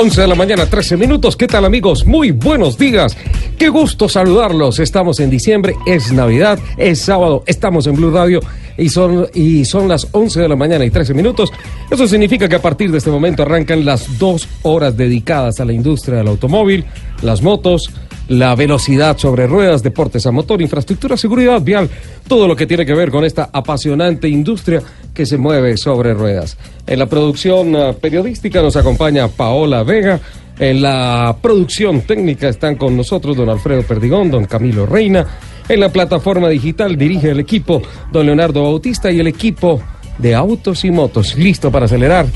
11 de la mañana, 13 minutos. ¿Qué tal amigos? Muy buenos días. Qué gusto saludarlos. Estamos en diciembre, es Navidad, es sábado, estamos en Blue Radio y son, y son las 11 de la mañana y 13 minutos. Eso significa que a partir de este momento arrancan las dos horas dedicadas a la industria del automóvil, las motos, la velocidad sobre ruedas, deportes a motor, infraestructura, seguridad vial, todo lo que tiene que ver con esta apasionante industria que se mueve sobre ruedas. En la producción uh, periodística nos acompaña Paola Vega. En la producción técnica están con nosotros don Alfredo Perdigón, don Camilo Reina. En la plataforma digital dirige el equipo don Leonardo Bautista y el equipo de autos y motos. ¿Listo para acelerar?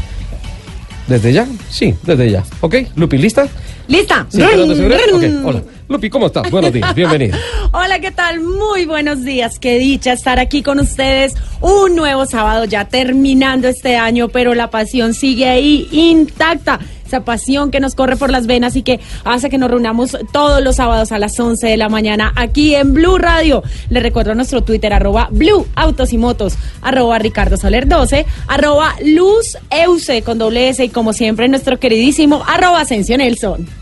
¿Desde ya? Sí, desde ya. ¿Ok? Lupi, ¿lista? ¿Lista? Sí, ¿pero de seguridad? Ok, hola. Lupi, ¿cómo estás? Buenos días, bienvenida. Hola, ¿qué tal? Muy buenos días. Qué dicha estar aquí con ustedes. Un nuevo sábado ya terminando este año, pero la pasión sigue ahí intacta. Esa pasión que nos corre por las venas y que hace que nos reunamos todos los sábados a las 11 de la mañana aquí en Blue Radio. Le recuerdo nuestro Twitter, arroba Blue Autos y Motos, arroba Ricardo Soler 12, arroba Luz Euse con doble S y como siempre nuestro queridísimo arroba Asensio Nelson.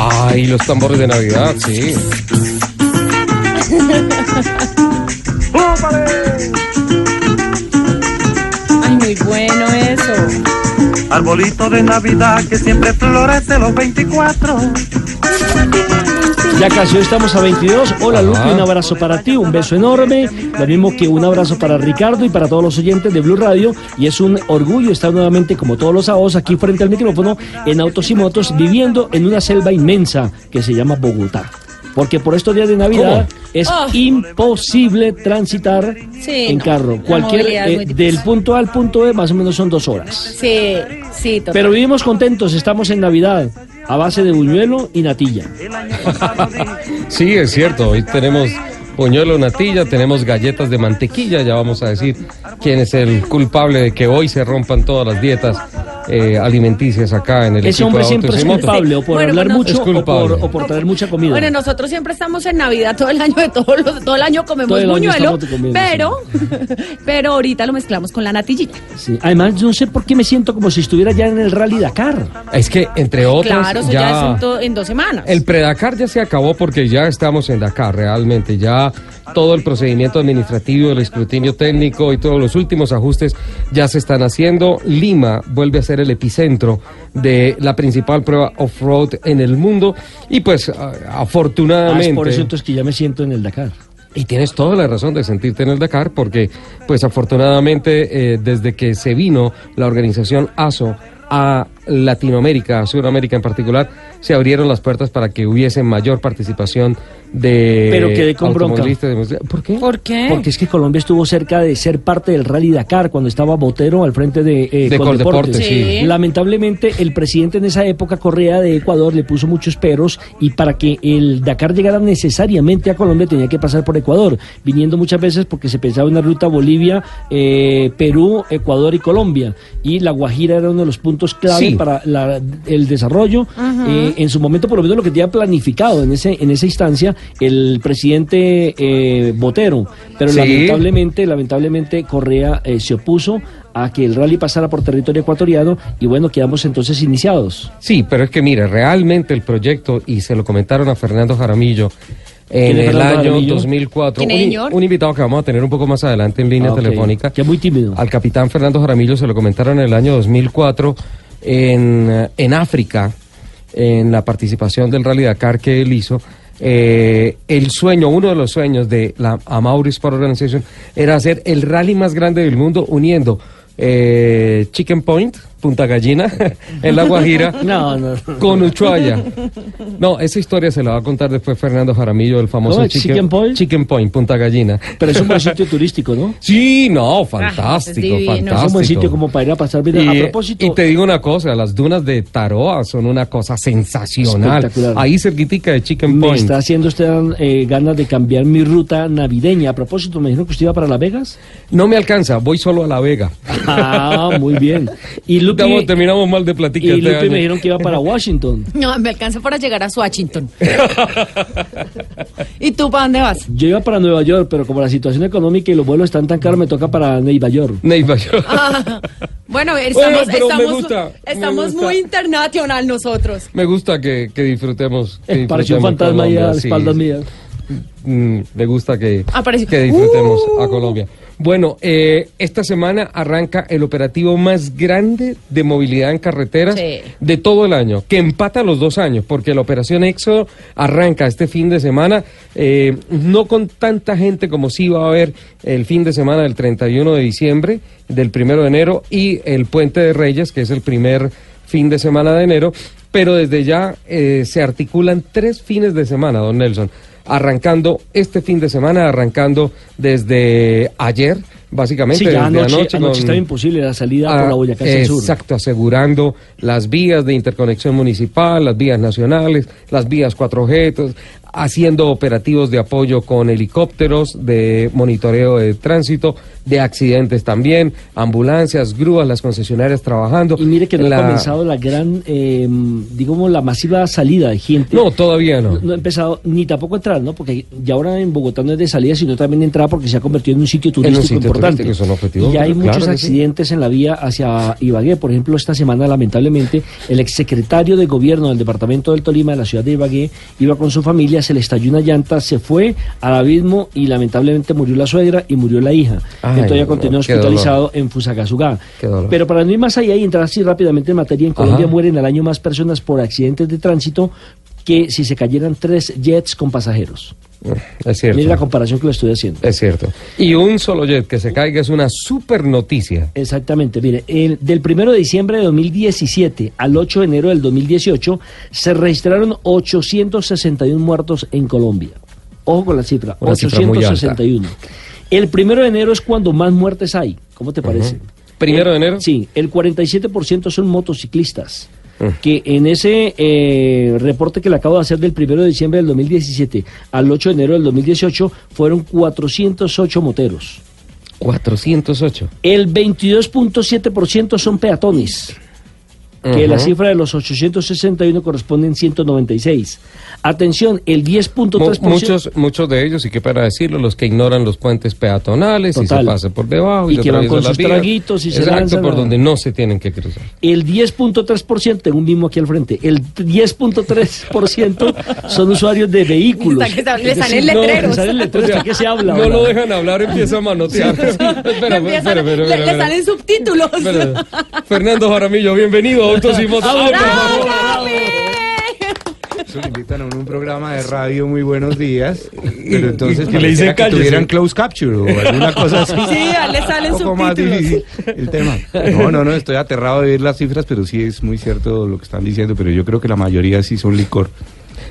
Ay, los tambores de Navidad, sí. Ay, muy bueno eso. Arbolito de Navidad que siempre florece los 24. Ya casi hoy estamos a 22. Hola Lupi, un abrazo para ti, un beso enorme. Lo mismo que un abrazo para Ricardo y para todos los oyentes de Blue Radio. Y es un orgullo estar nuevamente, como todos los sábados, aquí frente al micrófono en Autos y Motos, viviendo en una selva inmensa que se llama Bogotá. Porque por estos días de Navidad es Oh. imposible transitar Sí, en carro. Cualquier eh, del punto A al punto B más o menos son dos horas. Sí, sí, total. Pero vivimos contentos, estamos en Navidad a base de buñuelo y natilla. Sí, es cierto. Hoy tenemos puñuelo natilla, tenemos galletas de mantequilla. Ya vamos a decir quién es el culpable de que hoy se rompan todas las dietas eh, alimenticias acá en el Ese equipo hombre siempre es culpable o por Bueno, hablar bueno, mucho o por, o por traer mucha comida. Bueno, nosotros siempre estamos en Navidad todo el año, de todo, lo- todo el año comemos Todo el buñuelo, comiendo, pero, pero ahorita lo mezclamos con la natillita. Sí. Además, no sé por qué me siento como si estuviera ya en el Rally Dakar. Es que, entre otras, Claro, eso ya, es en, en dos semanas. El predakar ya se acabó porque ya estamos en Dakar realmente, ya todo el procedimiento administrativo, el escrutinio técnico y todos los últimos ajustes ya se están haciendo. Lima vuelve a ser el epicentro de la principal prueba off-road en el mundo y pues a- Ah, es afortunadamente... por eso entonces que ya me siento en el Dakar. Y tienes toda la razón de sentirte en el Dakar porque, pues afortunadamente, eh, desde que se vino la organización ASO a Latinoamérica, Sudamérica en particular, se abrieron las puertas para que hubiese mayor participación de Pero quedé con bronca. de- ¿Por qué? ¿Por qué? Porque es que Colombia estuvo cerca de ser parte del Rally Dakar cuando estaba Botero al frente de, eh, De Coldeportes. Coldeportes, sí. Sí. Lamentablemente, el presidente en esa época, Correa de Ecuador, le puso muchos peros y para que el Dakar llegara necesariamente a Colombia tenía que pasar por Ecuador, viniendo muchas veces porque se pensaba en una ruta Bolivia, eh, Perú, Ecuador y Colombia. Y La Guajira era uno de los puntos clave Sí. Para la- el desarrollo. Eh, en su momento, por lo menos lo que tenía planificado en, ese, en esa instancia, el presidente eh, Botero. Pero Sí. lamentablemente, lamentablemente, Correa eh, se opuso a que el rally pasara por territorio ecuatoriano y bueno, quedamos entonces iniciados. Sí, pero es que mire, realmente el proyecto, y se lo comentaron a Fernando Jaramillo en ¿Quién es el Fernando año Jaramillo? 2004, ¿Quién es, un, un invitado que vamos a tener un poco más adelante en línea Ah, telefónica. Que es muy tímido. Al capitán Fernando Jaramillo se lo comentaron en el año 2004 en, eh, en África, en la participación del Rally Dakar que él hizo. Eh, el sueño, uno de los sueños de la Amauri Sport Organization era hacer el rally más grande del mundo uniendo eh, Chicken Point, Punta Gallina, en La Guajira, No, no. con Ushuaia. No, esa historia se la va a contar después Fernando Jaramillo, el famoso ¿Cómo es? ¿Chicken Point? Chicken Point, Punta Gallina. Pero es un buen sitio turístico, ¿no? Sí, no, fantástico, divino. Es un fantástico. Es un buen sitio como para ir a pasar vida. Y, A propósito, y te digo una cosa, las dunas de Taroa son una cosa sensacional. Espectacular. Ahí cerquitica de Chicken me Point. está haciendo usted eh, ganas de cambiar mi ruta navideña. A propósito, me dijeron que usted iba para Las Vegas. No me alcanza, voy solo a La Vega. Ah, muy bien. Y Lupi, Estamos- terminamos mal de platica y este Lupi año. me dijeron que iba para Washington. No, me alcanza para llegar a Washington. ¿Y tú para dónde vas? Yo iba para Nueva York, pero como la situación económica y los vuelos están tan caros, me toca para Nueva York. Neiva, yo- Ah, bueno, estamos, pero me estamos, gusta, me estamos gusta. muy internacional nosotros. Me gusta que, que disfrutemos. que Pareció un fantasma ahí a las sí. espaldas mías. Mm, me gusta que, Apareció. que disfrutemos Uh. a Colombia. Bueno, eh, esta semana arranca el operativo más grande de movilidad en carreteras Sí. de todo el año, que empata los dos años, porque la operación Éxodo arranca este fin de semana, eh, no con tanta gente como sí va a haber el fin de semana del 31 de diciembre, del 1 de enero y el Puente de Reyes, que es el primer fin de semana de enero, pero desde ya eh, se articulan tres fines de semana, don Nelson arrancando este fin de semana, arrancando desde ayer, básicamente Sí, ya desde anoche, anoche. anoche con- estaba imposible la salida Ah, por la Boyacá hacia el sur. Exacto, asegurando las vías de interconexión municipal, las vías nacionales, las vías 4G, to- haciendo operativos de apoyo con helicópteros, de monitoreo de tránsito, de accidentes también, ambulancias, grúas, las concesionarias trabajando. Y mire que no La- ha comenzado la gran, eh, digamos, la masiva salida de gente. No, todavía no. No ha empezado ni tampoco a entrar, ¿no? Porque ya ahora en Bogotá no es de salida, sino también de entrada porque se ha convertido en un sitio turístico sitio importante. turístico, es un objetivo, y ya hay claro muchos sí. accidentes en la vía hacia Ibagué. Por ejemplo, esta semana, lamentablemente, el exsecretario de gobierno del departamento del Tolima, de la ciudad de Ibagué, iba con su familia, se le estalló una llanta, se fue al abismo y lamentablemente murió la suegra y murió la hija. Ay, qué dolor. hospitalizado en Fusagasugá. Pero para no ir más allá y entrar así rápidamente en materia, en Colombia Ajá. mueren al año más personas por accidentes de tránsito que si se cayeran tres jets con pasajeros. Es cierto. Mire la comparación que lo estoy haciendo. Es cierto. Y un solo jet que se caiga es una super noticia. Exactamente, mire, el- del 1 de diciembre de 2017 al 8 de enero del 2018 se registraron 861 muertos en Colombia. Ojo con la cifra, Una cifra muy alta. 861. El 1 de enero es cuando más muertes hay. ¿Cómo te parece? ¿Primero de enero? Sí, el 47% son motociclistas. Que en ese eh, reporte que le acabo de hacer del 1 de diciembre del 2017 al 8 de enero del 2018 fueron 408 moteros. 408. El 22.7% son peatones, que la cifra de los 861 corresponden 196. Atención, el 10.3%... Mu- Muchos, muchos de ellos, y qué para decirlo, los que ignoran los puentes peatonales y se pasan por debajo y, Y se que van con sus vías. traguitos y se Exacto, lanzan por a- donde no se tienen que cruzar. El 10.3%, tengo un mismo aquí al frente, el 10.3% son usuarios de vehículos. Que le Es salen no, letreros. le salen letreros, ¿para qué se habla? No ahora? lo dejan hablar, empieza a manotear. espera, Le espera, empiezan- espera, le- espera, le salen subtítulos. Espera. Fernando Jaramillo, bienvenido ¡Bravo, Ay, por ¡Bravo, favor. Eso invitan a un programa de radio muy buenos días, pero entonces y le dice pareciera que tuvieran close capture o alguna cosa así. Sí, le salen un poco más subtítulos. difícil el tema. No, no, no, estoy aterrado de ver las cifras, pero sí es muy cierto lo que están diciendo, pero yo creo que la mayoría sí son licor.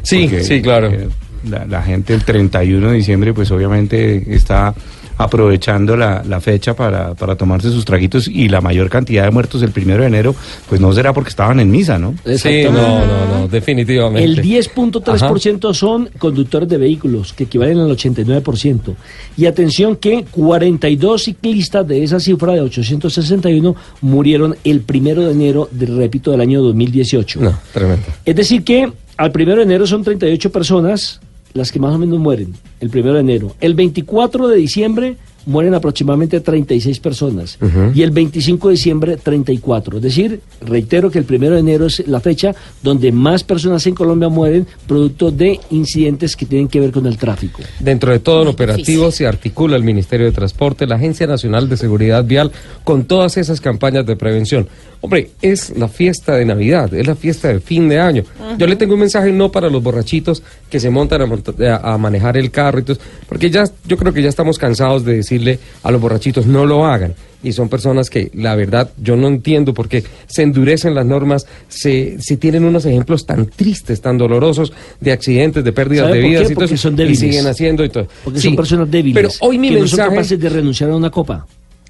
Sí, Porque, sí, claro. eh, la, la gente el 31 de diciembre pues obviamente está aprovechando la, la fecha para, para tomarse sus traguitos y la mayor cantidad de muertos el primero de enero pues no será porque estaban en misa, ¿no? Sí, no, no, no, definitivamente. El 10.3% son conductores de vehículos, que equivalen al 89%. Y atención que 42 ciclistas de esa cifra de 861 murieron el primero de enero, de, repito, del año 2018. No, tremendo. Es decir que al primero de enero son 38 personas las que más o menos mueren, el primero de enero. El 24 de diciembre mueren aproximadamente 36 personas Ujú. y el 25 de diciembre 34. Es decir, reitero que el primero de enero es la fecha donde más personas en Colombia mueren producto de incidentes que tienen que ver con el tráfico. Dentro de todo el operativo se articula el Ministerio de Transporte, la Agencia Nacional de Seguridad Vial, con todas esas campañas de prevención. Hombre, es la fiesta de Navidad, es la fiesta de fin de año. Yo le tengo un mensaje no para los borrachitos que se montan a, monta- a- a manejar el carro y todo, porque ya, yo creo que ya estamos cansados de decir decirle a los borrachitos no lo hagan. Y son personas que, la verdad, yo no entiendo por qué se endurecen las normas, se, se tienen unos ejemplos tan tristes, tan dolorosos de accidentes, de pérdidas ¿Sabe de vidas y todo y siguen haciendo y todo. Porque Sí, son personas débiles. Pero hoy mi que no son mensaje... capaces de renunciar a una copa.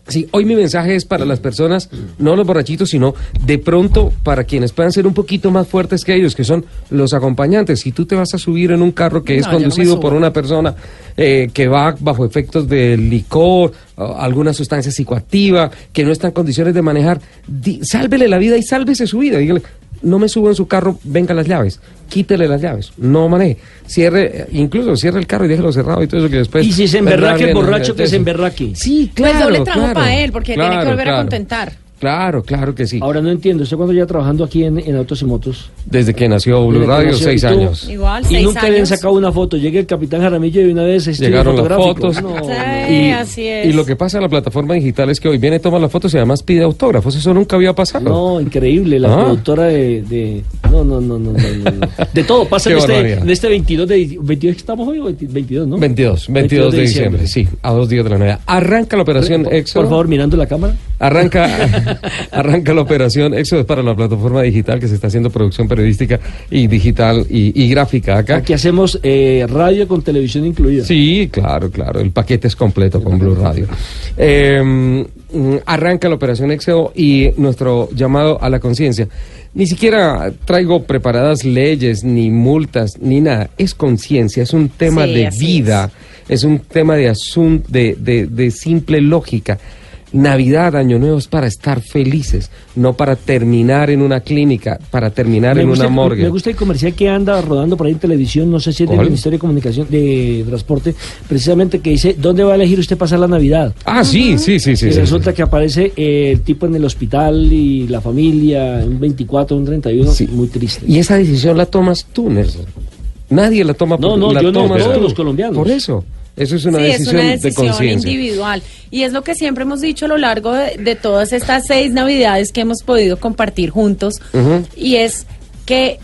Sí, hoy mi mensaje es para las personas, no los borrachitos, sino de pronto para quienes puedan ser un poquito más fuertes que ellos, que son los acompañantes. Si tú te vas a subir en un carro que es No, conducido por una persona eh, que va bajo efectos de licor, alguna sustancia psicoactiva, que no está en condiciones de manejar, di- sálvele la vida y sálvese su vida. Dígale, no me subo en su carro, venga las llaves, quítele las llaves, no maneje, cierre, incluso cierre el carro y déjelo cerrado y todo eso que después... y si se emberraque el borracho, que se emberraque. Sí, Pues claro. doble trabajo claro, para él, porque tiene que claro, volver a claro. contentar. Claro, claro que sí. Ahora no entiendo, ¿usted cuándo ya trabajando aquí en, en Autos y Motos? Desde que nació Blue Desde que Radio, nació, seis y tú- años. Igual, y seis nunca le han años. sacado una foto. Llega el capitán Jaramillo y de una vez Llegaron las fotos. No, Sí, así es. y lo que pasa en la plataforma digital es que hoy viene, toma las fotos y además pide autógrafos. Eso nunca había pasado. no, increíble. La Ah. productora de, de- No, no, no, no, no, no, no. De todo pasa Qué en este, en este 22 de... 22 que estamos hoy, o 20 22, ¿no? 22, 22 de diciembre, sí, a dos días de la Navidad. Arranca la operación Éxodo. por favor, mirando la cámara. Arranca, arranca la operación Éxodo es para la plataforma digital que se está haciendo producción periodística y digital y, y gráfica acá. Aquí hacemos eh, radio con televisión incluida. Sí, claro, claro. El paquete es completo con Blue Radio. Eh, mm, arranca la operación Éxodo y nuestro llamado a la conciencia. Ni siquiera traigo preparadas leyes, ni multas, ni nada. Es conciencia, es un tema Sí, de vida, es. un tema de asunto, de, de, de simple lógica. Navidad, Año Nuevo es para estar felices, no para terminar en una clínica, para terminar Me en gusta, una morgue. me gusta el comercial que anda rodando por ahí en televisión, no sé si es del. Ministerio de Comunicación, de Transporte, precisamente que dice, ¿dónde va a elegir usted pasar la Navidad? Ah, sí, sí, sí, sí. y sí, resulta sí. que aparece eh, el tipo en el hospital y la familia, un 24, un 31, Sí. muy triste. Y esa decisión la tomas tú, Nelson. Nadie la toma No, por no, la yo no, todos los colombianos. Por eso. Eso es una sí, decisión, es una de decisión individual. Y es lo que siempre hemos dicho a lo largo de, de todas estas seis navidades que hemos podido compartir juntos. Y es que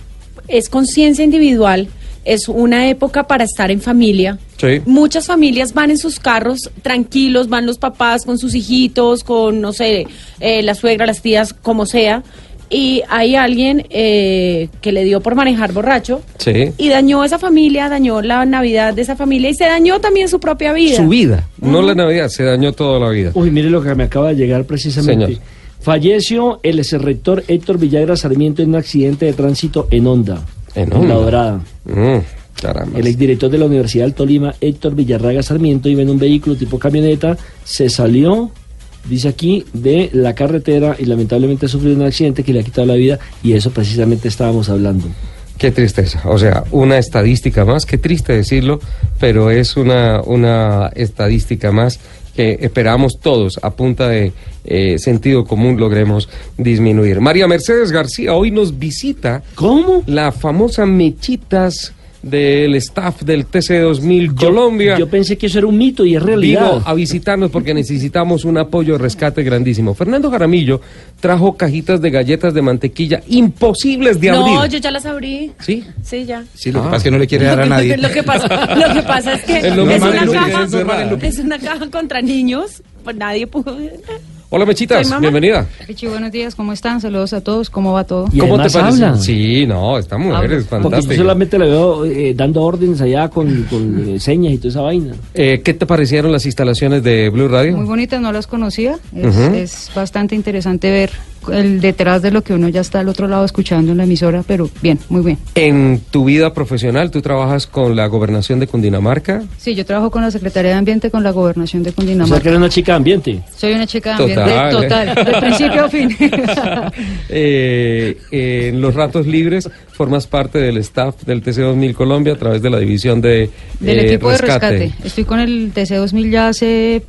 es conciencia individual, es una época para estar en familia. Sí. Muchas familias van en sus carros tranquilos, van los papás con sus hijitos, con, no sé, eh, la suegra, las tías, como sea. Y hay alguien eh, que le dio por manejar borracho Sí. y dañó esa familia, dañó la Navidad de esa familia y se dañó también su propia vida. Su vida, no la Navidad, se dañó toda la vida. Uy, mire lo que me acaba de llegar precisamente. Señor. Falleció el rector Héctor Villagra Sarmiento en un accidente de tránsito en Honda, En La Honda. Dorada. Mm, caramba. El exdirector de la Universidad del Tolima, Héctor Villarraga Sarmiento, iba en un vehículo tipo camioneta, se salió, dice aquí, de la carretera y lamentablemente sufrió un accidente que le ha quitado la vida y eso precisamente estábamos hablando. Qué tristeza. O sea, una estadística más, qué triste decirlo, pero es una, una estadística más que esperamos todos a punta de eh, sentido común logremos disminuir. María Mercedes García hoy nos visita ¿Cómo? la famosa Mechitas del staff del TC2000 Colombia. Yo pensé que eso era un mito y es realidad. Vino a visitarnos porque necesitamos un apoyo de rescate grandísimo. Fernando Jaramillo trajo cajitas de galletas de mantequilla imposibles de abrir. No, yo ya las abrí. ¿Sí? Sí, ya. Sí, lo que Ah. pasa es que no le quiere dar a nadie. Lo que pasa, lo que pasa es que Es una caja, es una caja contra niños, pues nadie pudo. Hola Mechitas, bienvenida. Richie, buenos días, ¿cómo están? Saludos a todos, ¿cómo va todo? Y ¿Cómo te parece? habla. Sí, no, esta mujer es Porque yo solamente la veo eh, dando órdenes allá con, con, eh, señas y toda esa vaina. Eh, ¿Qué te parecieron las instalaciones de Blue Radio? Muy bonitas, no las conocía. Es, es bastante interesante ver el detrás de lo que uno ya está al otro lado escuchando en la emisora, pero bien, muy bien. En tu vida profesional, tú trabajas con la gobernación de Cundinamarca. Sí, yo trabajo con la Secretaría de Ambiente con la Gobernación de O sea, Cundinamarca. que era una chica de ambiente. Soy una chica de ambiente Total. total, de principio a fin. Eh, eh, en los ratos libres formas parte del staff del TC2000 Colombia a través de la división de Del eh, equipo de rescate. Estoy con el TC2000 ya hace,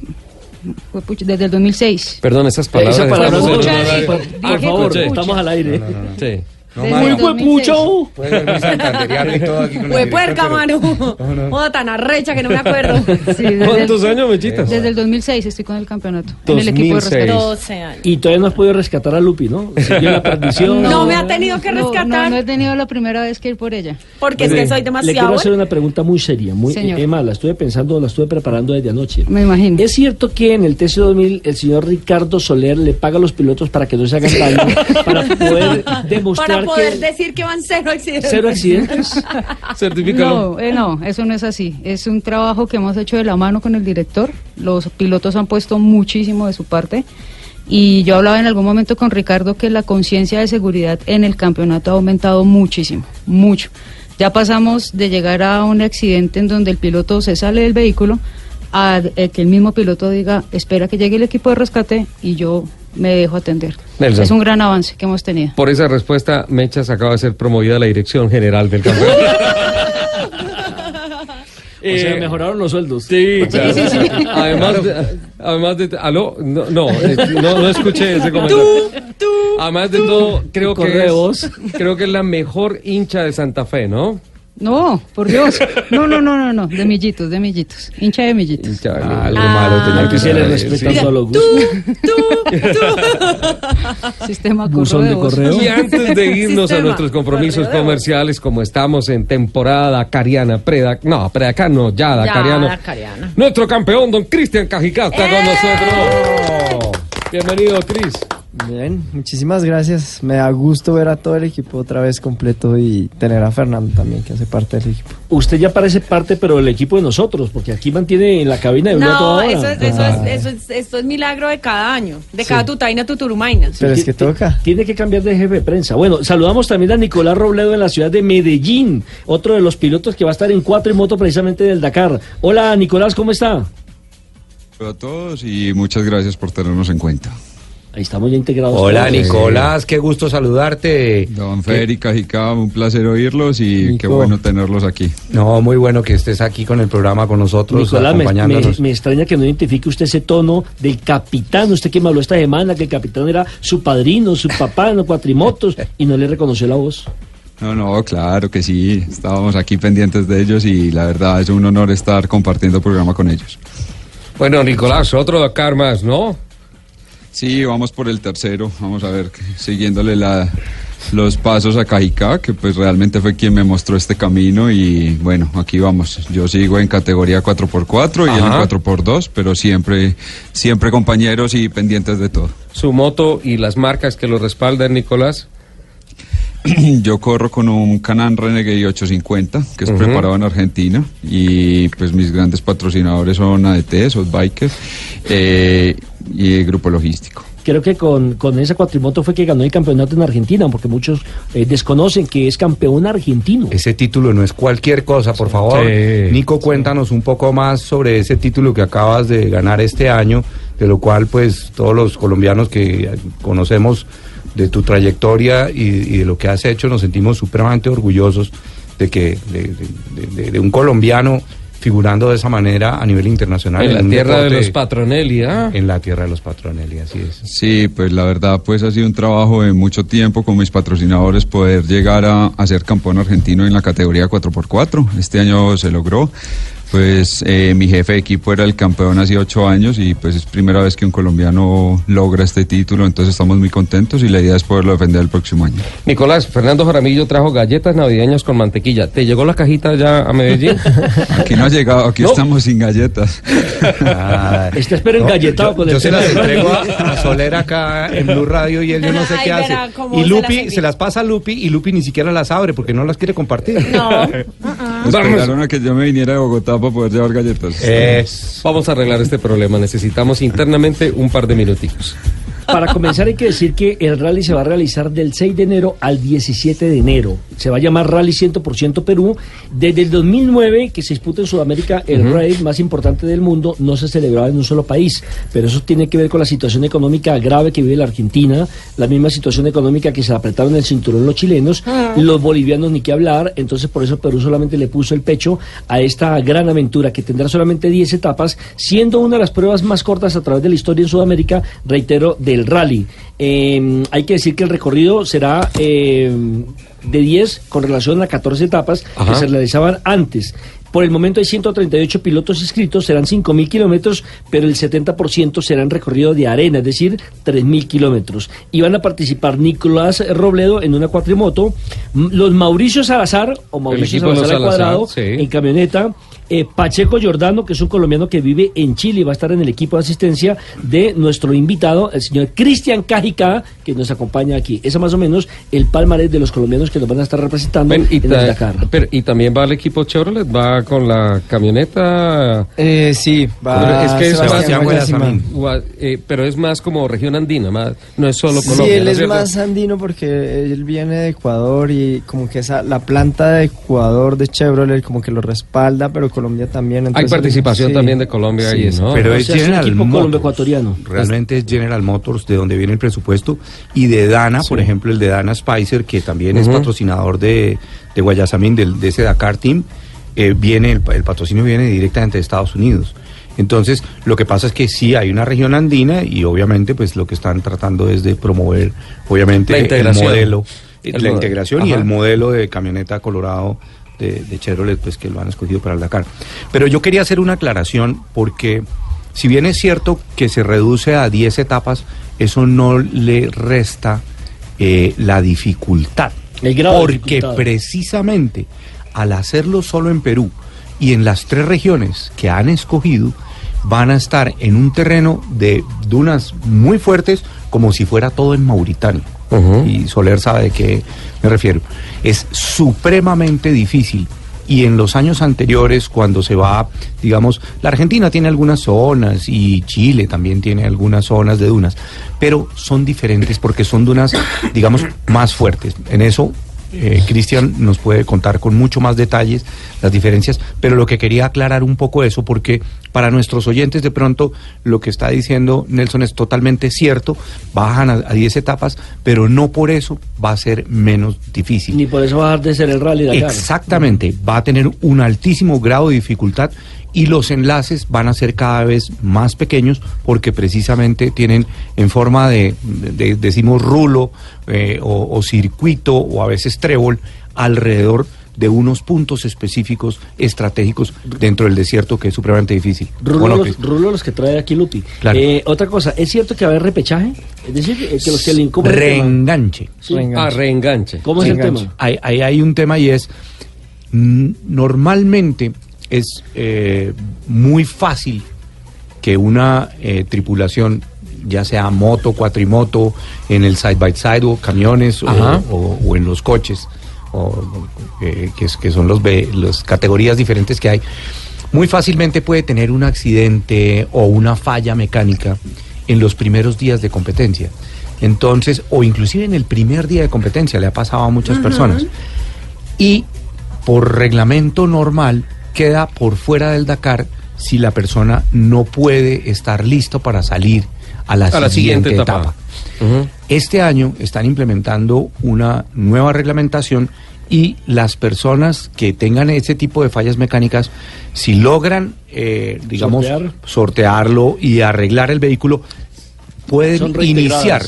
desde el 2006. Perdón, esas palabras. Esa palabra estamos no, Escucha, un horario- por, favor, escuché. estamos al aire. Sí. Desde Muy el 2006. huepucho. Puede ver mi santanderiano y todo aquí con el Fue puerca, mano. No, no. Joda tan arrecha que no me acuerdo. Sí, desde, ¿Cuántos el, años, Mechitas? desde el 2006 estoy con el campeonato. En el equipo de 2006. rescate. 12 años. Y todavía no has podido rescatar a Lupi, ¿no? Siguió la perdición. No me ha tenido que rescatar No, no he tenido la primera vez que ir por ella. porque es que soy Le quiero demasiado. hacer una pregunta muy seria, muy Señor. Emma, la estuve pensando, la estuve preparando desde anoche. Me imagino. ¿Es cierto que en el TC2000 el señor Ricardo Soler le paga a los pilotos para que no se hagan daño, para poder demostrar Para poder que decir que van cero accidentes. cero accidentes? Certifícalo. No, eh, no, eso no es así. Es un trabajo que hemos hecho de la mano con el director. Los pilotos han puesto muchísimo de su parte. Y yo hablaba en algún momento con Ricardo que la conciencia de seguridad en el campeonato ha aumentado muchísimo, mucho. Ya pasamos de llegar a un accidente en donde el piloto se sale del vehículo a eh, que el mismo piloto diga, espera que llegue el equipo de rescate y yo me dejo atender. Nelson. Es un gran avance que hemos tenido. Por esa respuesta, Mechas acaba de ser promovida a la dirección general del campeonato. O sea, Eh, mejoraron los sueldos. Sí, claro. Además, de, además de, aló, no, no, eh, no, no escuché ese comentario. Además de todo, creo que es, creo que es la mejor hincha de Santa Fe, ¿no? No, por Dios. No, no, no, no, no. De millitos, de millitos. Hincha de millitos. Hincha, Ah, ¿no? algo malo tenía Hay que que se le ser, respeta sí. a todos los Tú, gustos. tú, tú. Sistema Buzón de correo. correo. Y antes de irnos a nuestros compromisos Correo. comerciales, como estamos en temporada Dacariana, preda, no, predacano, ya Dacariano. Dacariano. Nuestro campeón, don Cristian Cajicá, está con ¡Eh! nosotros. Bienvenido, Cris. Bien, muchísimas gracias. Me da gusto ver a todo el equipo otra vez completo y tener a Fernando también, que hace parte del equipo. Usted ya parece parte, pero del equipo de nosotros, porque aquí mantiene en la cabina de una No, toda hora. eso es, eso es, eso es, esto es milagro de cada año, de cada tutaina tuturumaina. Pero es que toca. Tiene que cambiar de jefe de prensa. Bueno, saludamos también a Nicolás Robledo en la ciudad de Medellín, otro de los pilotos que va a estar en cuatro y moto precisamente del Dakar. Hola, Nicolás, ¿cómo está? Hola a todos y muchas gracias por tenernos en cuenta. Ahí estamos ya integrados. Hola todos. Nicolás, qué gusto saludarte. Don Federica Jicam, un placer oírlos y Nico. qué bueno tenerlos aquí. No, muy bueno que estés aquí con el programa con nosotros, Nicolás, me, acompañándonos. me- me extraña que no identifique usted ese tono del capitán. Usted que me habló esta semana, que el capitán era su padrino, su papá en los cuatrimotos, y no le reconoció la voz. No, no, claro que sí, estábamos aquí pendientes de ellos y la verdad es un honor estar compartiendo programa con ellos. Bueno, Nicolás, otro Dakar más, ¿no? Sí, vamos por el tercero, vamos a ver, siguiéndole la, los pasos a Cajicá, que pues realmente fue quien me mostró este camino y bueno, aquí vamos. Yo sigo en categoría 4x4 y él en Ajá. 4x2, pero siempre, siempre compañeros y pendientes de todo. Su moto y las marcas que lo respaldan, Nicolás. Yo corro con un Canan Renegade 850, que es preparado en Argentina, y pues mis grandes patrocinadores son ADT, Softbikers eh, y el Grupo Logístico. Creo que con, con esa cuatrimoto fue que ganó el campeonato en Argentina, porque muchos eh, desconocen que es campeón argentino. Ese título no es cualquier cosa, por favor. Sí. Nico, cuéntanos un poco más sobre ese título que acabas de ganar este año, de lo cual pues todos los colombianos que conocemos de tu trayectoria y, y de lo que has hecho nos sentimos supremamente orgullosos de que de, de- de- de un colombiano figurando de esa manera a nivel internacional. En la tierra de los Patronelli, ¿ah? En la tierra de los Patronelli, así es. Sí, pues la verdad pues ha sido un trabajo de mucho tiempo con mis patrocinadores poder llegar a, a ser campeón argentino en la categoría 4x4. Este año se logró. Pues eh, mi jefe de equipo era el campeón hace ocho años y pues es primera vez que un colombiano logra este título, entonces estamos muy contentos y la idea es poderlo defender el próximo año. Nicolás, Fernando Jaramillo trajo galletas navideñas con mantequilla. ¿Te llegó la cajita ya a Medellín? Aquí no ha llegado, aquí No. estamos sin galletas. Ah, Está espero engalletado yo, con yo se las entrego a, a Soler acá en Blue Radio y él yo no sé Ay, qué hace. Y se Lupi las se las pasa a Lupi y Lupi ni siquiera las abre porque no las quiere compartir. No. Esperaron a que yo me viniera de Bogotá para poder llevar galletas. Es. Vamos a arreglar este problema. Necesitamos internamente un par de minuticos. Para comenzar hay que decir que el rally se va a realizar del 6 de enero al 17 de enero. Se va a llamar Rally 100% Perú. Desde el 2009 que se disputa en Sudamérica el rally más importante del mundo no se celebraba en un solo país, pero eso tiene que ver con la situación económica grave que vive la Argentina, la misma situación económica que se apretaron el cinturón los chilenos, los bolivianos ni qué hablar, entonces por eso Perú solamente le puso el pecho a esta gran aventura que tendrá solamente 10 etapas, siendo una de las pruebas más cortas a través de la historia en Sudamérica, reitero, de del rally. Eh, hay que decir que el recorrido será eh, de 10 con relación a 14 etapas Ajá. que se realizaban antes. Por el momento hay 138 pilotos inscritos, serán 5.000 kilómetros, pero el 70% será en recorrido de arena, es decir, 3.000 kilómetros. Y van a participar Nicolás Robledo en una cuatrimoto, los Mauricio Salazar, o Mauricio Salazar al cuadrado, sí. en camioneta, eh, Pacheco Giordano, que es un colombiano que vive en Chile y va a estar en el equipo de asistencia de nuestro invitado, el señor Cristian Cajica, que nos acompaña aquí. Ese más o menos el palmarés de los colombianos que nos van a estar representando Ven, y, en el Dakar. pero- y también va el equipo Chevrolet, va con la camioneta. Eh, sí, va Pero es que es Sebastián más- Guayasamín. Gua- eh, pero es más como región andina, más, no es solo Sí, Colombia. él ¿no es cierto? más andino porque él viene de Ecuador y como que esa la planta de Ecuador de Chevrolet como que lo respalda, pero Colombia también. Hay participación sí. también de Colombia Sí, ahí. ¿no? Pero O es sea, es General equipo Motors. colombo-ecuatoriano. Realmente es General Motors, de donde viene el presupuesto. Y de Dana, por ejemplo, el de Dana Spicer, que también es patrocinador de, de Guayasamín, del, de ese Dakar Team, eh, viene el, el patrocinio viene directamente de Estados Unidos. Entonces, lo que pasa es que sí hay una región andina y obviamente pues lo que están tratando es de promover obviamente el modelo, El la modelo. integración y el modelo de camioneta Colorado de, de Chevrolet pues que lo han escogido para el Dakar. Pero yo quería hacer una aclaración porque si bien es cierto que se reduce a 10 etapas, eso no le resta eh, la dificultad. El grado de porque dificultad. precisamente al hacerlo solo en Perú y en las tres regiones que han escogido, van a estar en un terreno de dunas muy fuertes como si fuera todo en Mauritania. Y Soler sabe de qué me refiero. Es supremamente difícil. Y en los años anteriores, cuando se va, digamos, la Argentina tiene algunas zonas y Chile también tiene algunas zonas de dunas, pero son diferentes porque son dunas, digamos, más fuertes. En eso eh, Cristian nos puede contar con mucho más detalles las diferencias, pero lo que quería aclarar un poco eso, porque para nuestros oyentes de pronto lo que está diciendo Nelson es totalmente cierto, bajan a, a 10 etapas, pero no por eso va a ser menos difícil. Ni por eso va a dejar de ser el rally Dakar. Exactamente, va a tener un altísimo grado de dificultad y los enlaces van a ser cada vez más pequeños porque precisamente tienen en forma de, de- decimos, rulo eh, o, o circuito o a veces trébol alrededor de unos puntos específicos estratégicos dentro del desierto que es supremamente difícil. Rulo, los, rulo los que trae aquí Lupi. Claro. Eh, otra cosa, ¿es cierto que va a haber repechaje? Es decir, eh, que los que le reenganche. Sí. Ah, reenganche. ¿Cómo es el tema? Ahí, ahí hay un tema y es, mm, normalmente es eh, muy fácil que una eh, tripulación, ya sea moto, cuatrimoto, en el side by side o camiones o, Ajá. o- o en los coches, o, eh, que, es- que son los las categorías diferentes que hay, muy fácilmente puede tener un accidente o una falla mecánica en los primeros días de competencia. Entonces, o inclusive en el primer día de competencia, le ha pasado a muchas personas. Y por reglamento normal queda por fuera del Dakar si la persona no puede estar listo para salir a la, A la siguiente, etapa. Este año están implementando una nueva reglamentación y las personas que tengan ese tipo de fallas mecánicas, si logran, eh, digamos, Sortear. sortearlo y arreglar el vehículo, pueden iniciar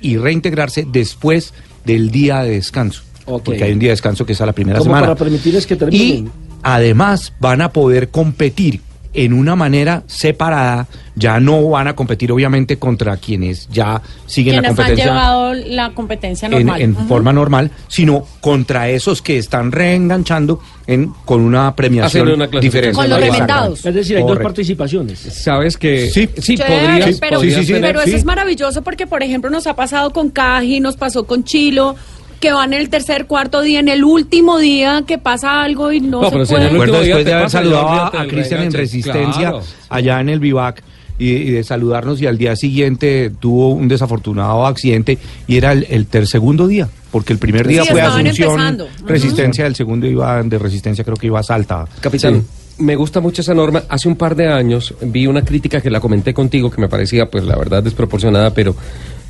y reintegrarse después del día de descanso. Porque hay un día de descanso que es a la primera Como semana. para permitirles que Y terminen. Además van a poder competir en una manera separada, ya no van a competir obviamente contra quienes ya siguen la Quienes han competencia llevado la competencia en, normal. en forma normal, sino contra esos que están reenganchando en, con una premiación una diferente. Con los remendados. Es decir, hay dos participaciones. Sabes que Sí. sí podrías, pero, podrías sí, sí, tener- pero eso sí. es maravilloso porque, por ejemplo, nos ha pasado con Caji, nos pasó con Chilo, que van el tercer, cuarto día, en el último día que pasa algo y no, No, se pero si puede. último Recuerdo después de haber saludado a, Cristian en. Resistencia Claro. allá en el Vivac y, y de saludarnos y al día siguiente tuvo un desafortunado accidente y era el, el ter- segundo día, porque el primer día Sí, fue Asunción, empezando. Resistencia, el segundo iba de Resistencia creo que iba a Salta. Capitán, Sí. me gusta mucho esa norma. Hace un par de años vi una crítica que la comenté contigo que me parecía, pues la verdad, desproporcionada, pero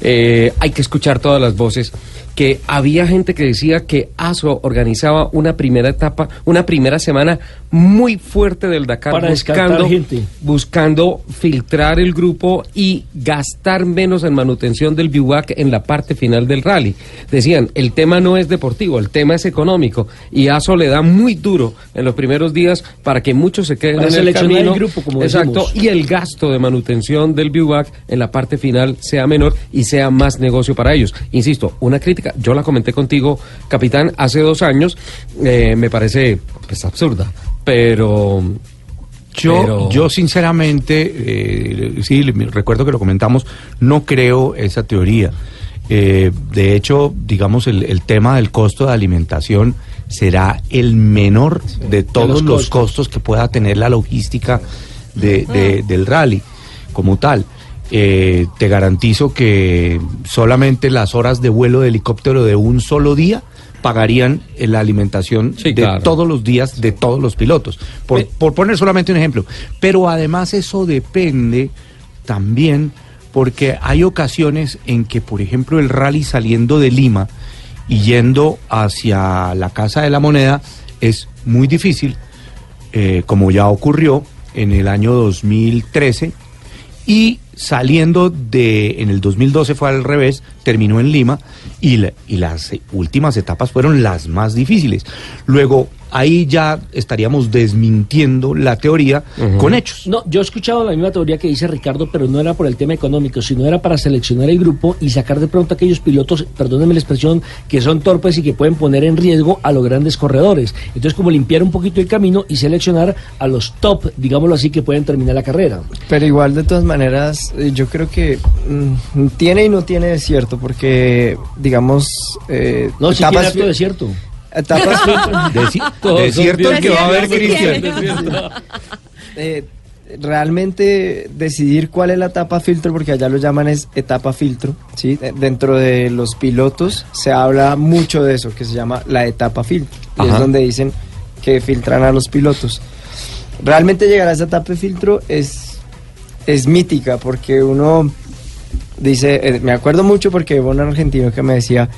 eh, hay que escuchar todas las voces. Que había gente que decía que ASO organizaba una primera etapa, una primera semana muy fuerte del Dakar Para buscando, gente. buscando filtrar el grupo y gastar menos en manutención del biwak en la parte final del rally. Decían, el tema no es deportivo, el tema es económico y ASO le da muy duro en los primeros días para que muchos se queden Para en el seleccionar el camino. grupo, como Exacto, decimos. y el gasto de manutención del biwak en la parte final sea menor y sea más negocio para ellos. Insisto, una crítica, yo la comenté contigo, capitán, hace dos años, eh, me parece pues, absurda, pero... Yo, pero- yo sinceramente, eh, sí, le- recuerdo que lo comentamos, no creo esa teoría. Eh, de hecho, digamos, el, el tema del costo de alimentación será el menor de todos los los, costos. costos que pueda tener la logística de- de- del rally como tal. Eh, te garantizo que solamente las horas de vuelo de helicóptero de un solo día pagarían eh, la alimentación Sí, de claro. todos los días de todos los pilotos. Por, Eh. por poner solamente un ejemplo. Pero además eso depende también porque hay ocasiones en que, por ejemplo, el rally saliendo de Lima y yendo hacia la Casa de la Moneda es muy difícil, eh, como ya ocurrió en el año 2013 y saliendo de en el 2012 fue al revés, terminó en Lima y, la- y las últimas etapas fueron las más difíciles. Luego ahí ya estaríamos desmintiendo la teoría con hechos. No, yo he escuchado la misma teoría que dice Ricardo, pero no era por el tema económico, sino era para seleccionar el grupo y sacar de pronto a aquellos pilotos, perdónenme la expresión, que son torpes y que pueden poner en riesgo a los grandes corredores. Entonces, como limpiar un poquito el camino y seleccionar a los top, digámoslo así, que pueden terminar la carrera. Pero igual, de todas maneras, eh, yo creo que mm, tiene y no tiene de cierto, porque, digamos, eh, No, si tiene de cierto. Etapas de cierto que va a haber Cristian. eh, realmente decidir cuál es la etapa filtro, porque allá lo llaman es etapa filtro, ¿sí? De- Dentro de los pilotos se habla mucho de eso, que se llama la etapa filtro, y es donde dicen que filtran a los pilotos. Realmente llegar a esa etapa de filtro es, es mítica, porque uno dice, eh, me acuerdo mucho porque hubo un argentino que me decía,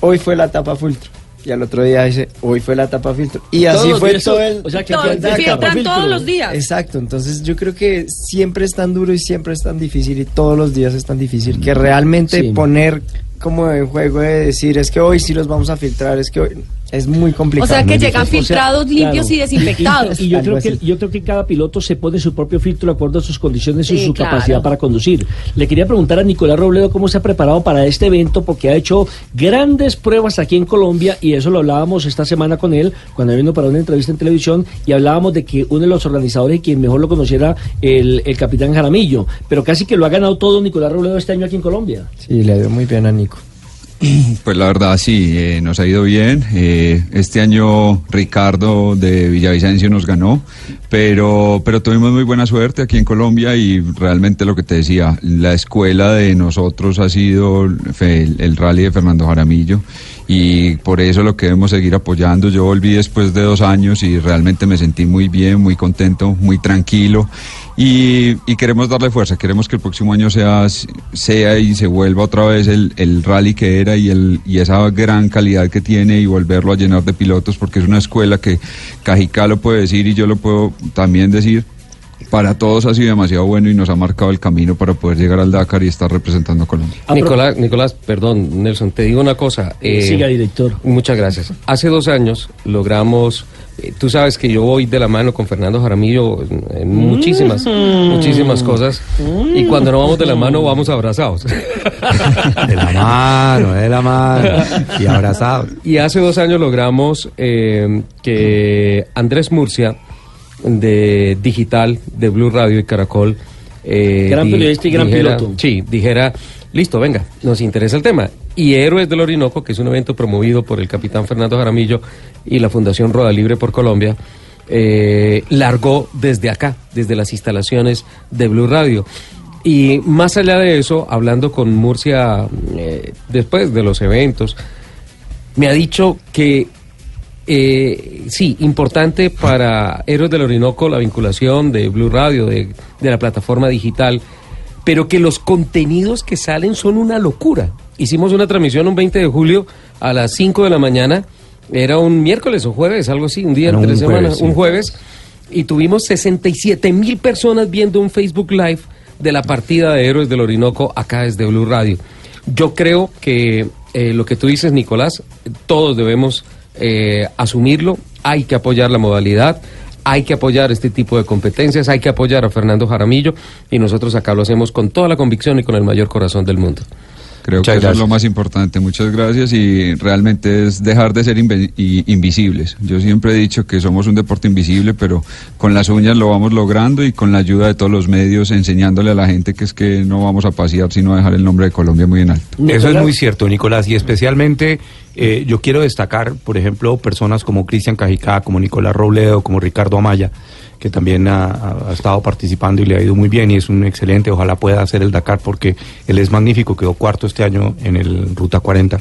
hoy fue la etapa filtro. Y al otro día dice, hoy fue la etapa filtro. Y así Todos fue días, todo el... o sea, que Todos, etapa filtro. los días. Exacto, entonces yo creo que siempre es tan duro y siempre es tan difícil y todos los días es tan difícil que realmente Sí. poner como en juego de decir es que hoy sí los vamos a filtrar, es que hoy es muy complicado. O sea que llegan difícil. filtrados, O sea, limpios claro. y desinfectados. Y, y yo, creo que, yo creo que cada piloto se pone su propio filtro de acuerdo a sus condiciones y su claro. capacidad para conducir. Le quería preguntar a Nicolás Robledo cómo se ha preparado para este evento, porque ha hecho grandes pruebas aquí en Colombia y eso lo hablábamos esta semana con él cuando vino para una entrevista en televisión y hablábamos de que uno de los organizadores y quien mejor lo conociera el, el capitán Jaramillo, pero casi que lo ha ganado todo Nicolás Robledo este año aquí en Colombia. Sí, le dio muy bien a Nico. Pues la verdad sí, eh, nos ha ido bien. Eh, este año Ricardo de Villavicencio nos ganó, pero, pero tuvimos muy buena suerte aquí en Colombia y realmente lo que te decía, la escuela de nosotros ha sido el, el rally de Fernando Jaramillo y por eso lo que debemos seguir apoyando. Yo volví después de dos años y realmente me sentí muy bien, muy contento, muy tranquilo. Y, y queremos darle fuerza, queremos que el próximo año sea, sea y se vuelva otra vez el, el rally que era y, el, y esa gran calidad que tiene y volverlo a llenar de pilotos porque es una escuela que Cajicá lo puede decir y yo lo puedo también decir. Para todos ha sido demasiado bueno y nos ha marcado el camino para poder llegar al Dakar y estar representando a Colombia. Ah, Nicolás, Nicolás, perdón, Nelson, te digo una cosa. eh, Siga, director. Muchas gracias. Hace dos años logramos, eh, tú sabes que yo voy de la mano con Fernando Jaramillo en, muchísimas, muchísimas cosas. Y cuando no vamos de la mano, vamos abrazados. De la mano, de la mano. Y abrazados. Y hace dos años logramos eh, que Andrés Murcia, de Digital, de Blue Radio y Caracol, eh, Gran periodista y gran dijera- piloto. Sí, dijera, listo, venga, nos interesa el tema. Y Héroes del Orinoco, que es un evento promovido por el capitán Fernando Jaramillo y la Fundación Roda Libre por Colombia, eh, largó desde acá, desde las instalaciones de Blue Radio. Y más allá de eso, hablando con Murcia eh, después de los eventos, me ha dicho que eh, sí, importante para Héroes del Orinoco la vinculación de Blue Radio, de, de la plataforma digital, pero que los contenidos que salen son una locura. hicimos una transmisión un 20 de julio a las 5 de la mañana. Era un miércoles o jueves, algo así, un día entre un semana, jueves, sí. un jueves. Y tuvimos 67 mil personas viendo un Facebook Live de la partida de Héroes del Orinoco acá desde Blue Radio. Yo creo que eh, lo que tú dices, Nicolás, todos debemos eh, asumirlo. Hay que apoyar la modalidad. Hay que apoyar este tipo de competencias, hay que apoyar a Fernando Jaramillo y nosotros acá lo hacemos con toda la convicción y con el mayor corazón del mundo. Creo Muchas que eso es gracias. lo más importante. Muchas gracias y realmente es dejar de ser invisibles. Yo siempre he dicho que somos un deporte invisible, pero con las uñas lo vamos logrando y con la ayuda de todos los medios enseñándole a la gente que es que no vamos a pasear sino a dejar el nombre de Colombia muy en alto. Eso es muy cierto, Nicolás, y especialmente eh, yo quiero destacar, por ejemplo, personas como Cristian Cajicá, como Nicolás Robledo, como Ricardo Amaya, que también ha, estado participando y le ha ido muy bien y es un excelente, ojalá pueda hacer el Dakar porque él es magnífico, quedó cuarto este año en el Ruta 40.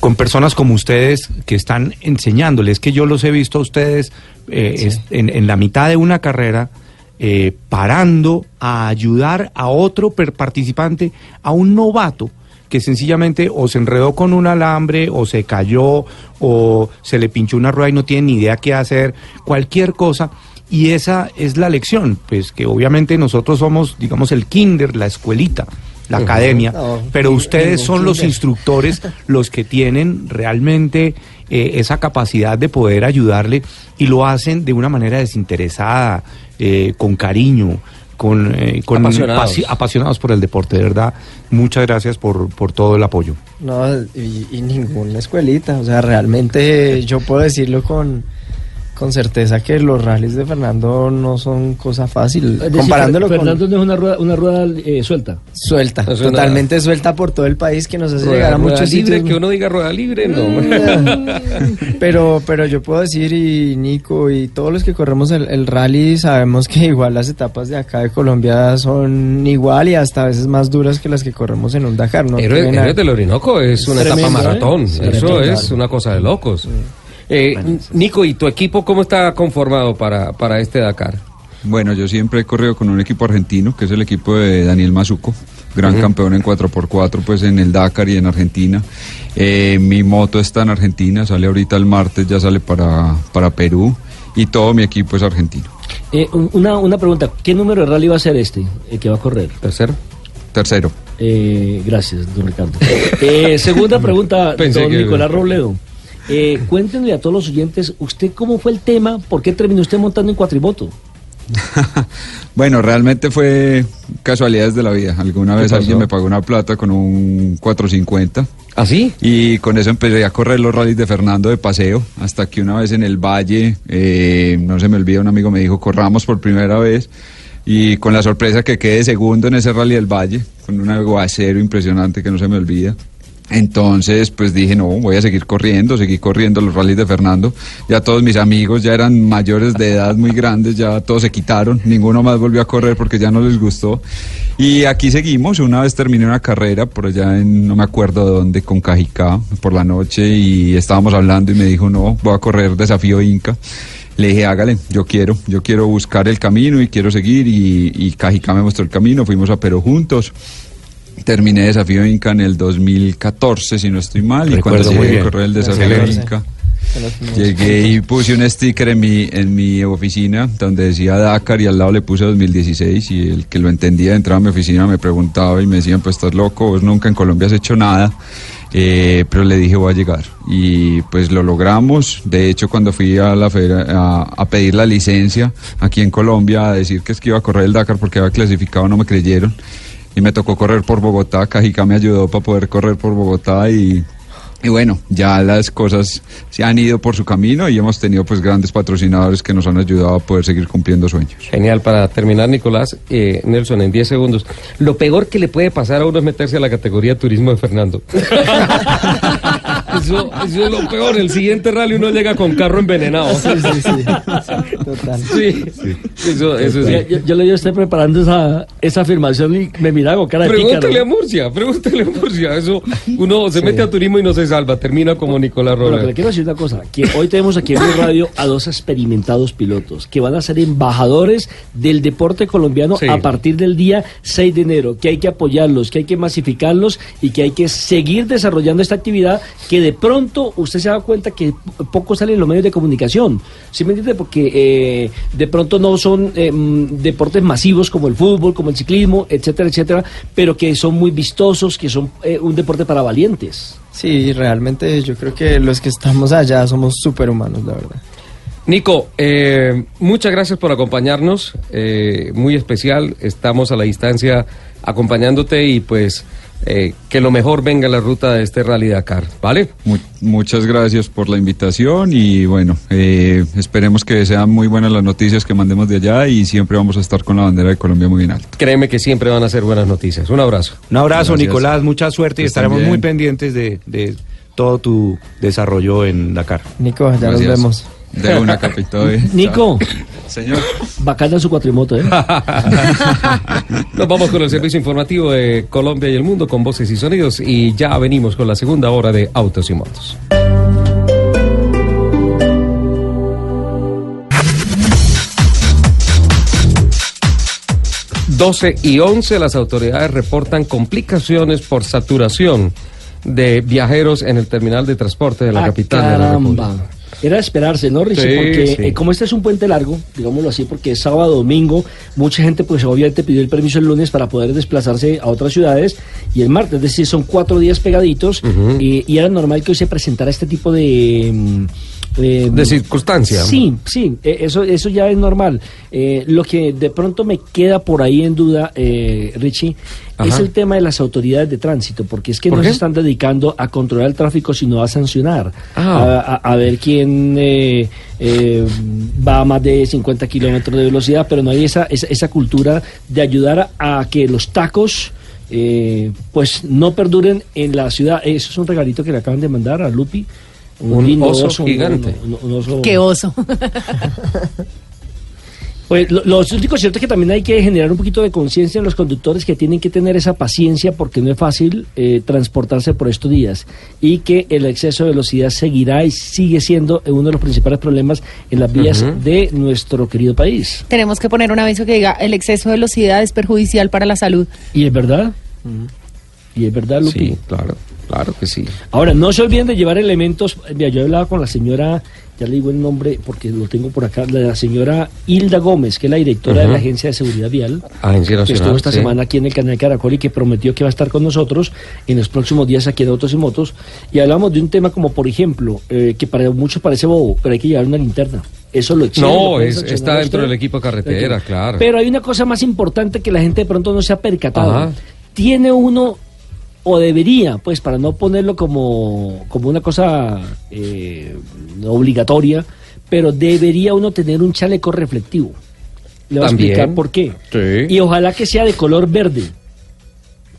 Con personas como ustedes que están enseñándoles, que yo los he visto a ustedes eh, es- en, en la mitad de una carrera, eh, parando a ayudar a otro per- participante, a un novato que sencillamente o se enredó con un alambre o se cayó o se le pinchó una rueda y no tiene ni idea qué hacer, cualquier cosa. Y esa es la lección, pues que obviamente nosotros somos, digamos, el kinder, la escuelita, la academia, No, pero ustedes son los instructores los que tienen realmente eh, esa capacidad de poder ayudarle y lo hacen de una manera desinteresada, eh, con cariño, con, eh, con Apasionados. pasi- apasionados por el deporte, de verdad. Muchas gracias por, por todo el apoyo. No, y, y ninguna escuelita. O sea, realmente yo puedo decirlo con, con certeza que los rallies de Fernando no son cosa fácil. Es decir, comparándolo Fernando con no es una rueda, una rueda eh, suelta. suelta, una- totalmente suelta por todo el país que nos hace Rueda, llegar a rueda muchos libre, sitios. que uno diga rueda libre, no. pero, pero yo puedo decir, y Nico, y todos los que corremos el, el rally, sabemos que igual las etapas de acá de Colombia son igual y hasta a veces más duras que las que corremos en un Dakar. ¿no? Héroes, del Orinoco es una Tremendo, etapa ¿eh? maratón. Eso tremendo. es una cosa de locos. Eh, Nico, ¿y tu equipo cómo está conformado para, para este Dakar? Bueno, yo siempre he corrido con un equipo argentino, que es el equipo de Daniel Mazuco, gran campeón en 4x4, pues en el Dakar y en Argentina. Eh, mi moto está en Argentina, sale ahorita el martes, ya sale para, para Perú, y todo mi equipo es argentino. Eh, un- una, una pregunta, ¿qué número de rally va a ser este el que va a correr? Tercero. Tercero. Eh, gracias, don Ricardo. Eh, segunda pregunta, Pensé don que- Nicolás Robledo. Eh, cuéntenle a todos los oyentes, ¿usted cómo fue el tema? ¿Por qué terminó usted montando en cuatrimoto? Bueno, realmente fue casualidades de la vida. Alguna vez pasó? alguien me pagó una plata con un 450. ¿Así? Y con eso empecé a correr los rallies de Fernando de paseo, hasta que una vez en el valle, eh, no se me olvida, un amigo me dijo, corramos por primera vez, y con la sorpresa que quedé segundo en ese rally del valle, con un aguacero impresionante que no se me olvida. Entonces, pues dije, no, voy a seguir corriendo, seguí corriendo los rallies de Fernando. Ya todos mis amigos ya eran mayores de edad, muy grandes, ya todos se quitaron, ninguno más volvió a correr porque ya no les gustó. Y aquí seguimos, una vez terminé una carrera por allá en, no me acuerdo de dónde, con Cajicá, por la noche, y estábamos hablando y me dijo, no, voy a correr desafío Inca. Le dije, hágale, yo quiero, yo quiero buscar el camino y quiero seguir, y, y Cajicá me mostró el camino, fuimos a Perú juntos. Terminé Desafío Inca en el 2014, si no estoy mal, y Recuerdo cuando muy llegué a correr el Desafío. Inca, llegué y puse un sticker en mi, en mi oficina donde decía Dakar y al lado le puse 2016 y el que lo entendía entraba a mi oficina me preguntaba y me decían, pues estás loco, vos nunca en Colombia has hecho nada. Eh, pero le dije voy a llegar y pues lo logramos. De hecho cuando fui a la a, a pedir la licencia aquí en Colombia a decir que es que iba a correr el Dakar porque había clasificado no me creyeron y me tocó correr por Bogotá, Cajica me ayudó para poder correr por Bogotá y, y bueno, ya las cosas se han ido por su camino y hemos tenido pues grandes patrocinadores que nos han ayudado a poder seguir cumpliendo sueños. Genial, para terminar, Nicolás, eh, Nelson, en 10 segundos. Lo peor que le puede pasar a uno es meterse a la categoría turismo de Fernando. Eso, eso es lo peor. El siguiente rally uno llega con carro envenenado. Sí, sí, sí. Total. Sí, eso, eso sí. Yo, yo le yo estoy preparando esa, esa afirmación y me mira con cara de Pregúntale a. Murcia, pregúntale a Murcia. Eso, uno se mete a turismo y no se salva, termina como Nicolás Pero que le Robert. quiero decir una cosa, que hoy tenemos aquí en Blue Radio a dos experimentados pilotos que van a ser embajadores del deporte colombiano Sí. a partir del día 6 de enero, que hay que apoyarlos, que hay que masificarlos y que hay que seguir desarrollando esta actividad que de pronto usted se da cuenta que poco sale en los medios de comunicación. ¿Sí me entiende? Porque eh, de pronto no son eh, mm, deportes masivos como el fútbol, como el ciclismo, etcétera, etcétera, pero que son muy vistosos, que son eh, un deporte para valientes. Sí, realmente yo creo que los que estamos allá somos superhumanos, la verdad. Nico, eh, muchas gracias por acompañarnos, eh, muy especial, estamos a la distancia acompañándote y pues eh, que lo mejor venga en la ruta de este Rally Dakar, ¿vale? Mu- muchas gracias por la invitación y bueno, eh, esperemos que sean muy buenas las noticias que mandemos de allá y siempre vamos a estar con la bandera de Colombia muy bien alta. Créeme que siempre van a ser buenas noticias. Un abrazo. Un abrazo, Gracias. Nicolás, mucha suerte y estaremos muy pendientes de, de todo tu desarrollo en Dakar. Nico, ya Gracias. nos vemos. De una capitán. eh. Nico. Señor. Bacana su cuatrimoto, ¿eh? Nos vamos con el servicio informativo de Colombia y el mundo con voces y sonidos y ya venimos con la segunda hora de Autos y Motos. Doce y 11 las autoridades reportan complicaciones por saturación de viajeros en el terminal de transporte de la Ah, capital de la caramba. República. Era de esperarse, ¿no, Richie? Sí, porque sí. eh, como este es un puente largo, digámoslo así, porque es sábado, domingo, mucha gente pues obviamente pidió el permiso el lunes para poder desplazarse a otras ciudades y el martes, es decir, son cuatro días pegaditos y, y era normal que hoy se presentara este tipo de... eh, De circunstancia. Sí, sí, eh, eso, eso ya es normal. Eh, lo que de pronto me queda por ahí en duda, eh, Richie, es el tema de las autoridades de tránsito, porque es que ¿Por no qué? se están dedicando a controlar el tráfico, sino a sancionar, Ah. a, a- a ver quién eh, va a más de 50 kilómetros de velocidad, pero no hay esa, esa, esa cultura de ayudar a, a que los tacos... eh, pues no perduren en la ciudad. Eso es un regalito que le acaban de mandar a Lupi. Un lindo oso gigante. un- un- un oso- Qué oso. Pues lo, lo único cierto es que también hay que generar un poquito de conciencia en los conductores que tienen que tener esa paciencia porque no es fácil eh, transportarse por estos días y que el exceso de velocidad seguirá y sigue siendo uno de los principales problemas en las vías de nuestro querido país. Tenemos que poner un aviso que diga el exceso de velocidad es perjudicial para la salud. Y es verdad. Y es verdad, Lupi. Sí, claro, claro que sí. Ahora, no se olviden de llevar elementos. Mira, yo hablaba con la señora, ya le digo el nombre porque lo tengo por acá, la señora Hilda Gómez, que es la directora de la Agencia de Seguridad Vial. Agencia que Nacional, estuvo esta sí. semana aquí en el canal Caracol y que prometió que va a estar con nosotros en los próximos días aquí en Autos y Motos. Y hablamos de un tema como, por ejemplo, eh, que para muchos parece bobo, pero hay que llevar una linterna. Eso lo exige, No, lo es- está dentro usted. del equipo carretera, claro. Pero hay una cosa más importante que la gente de pronto no se ha percatado. Ajá. Tiene uno, o debería, pues para no ponerlo como, como una cosa eh, obligatoria, pero debería uno tener un chaleco reflectivo. Le voy a explicar por qué. Sí. Y ojalá que sea de color verde.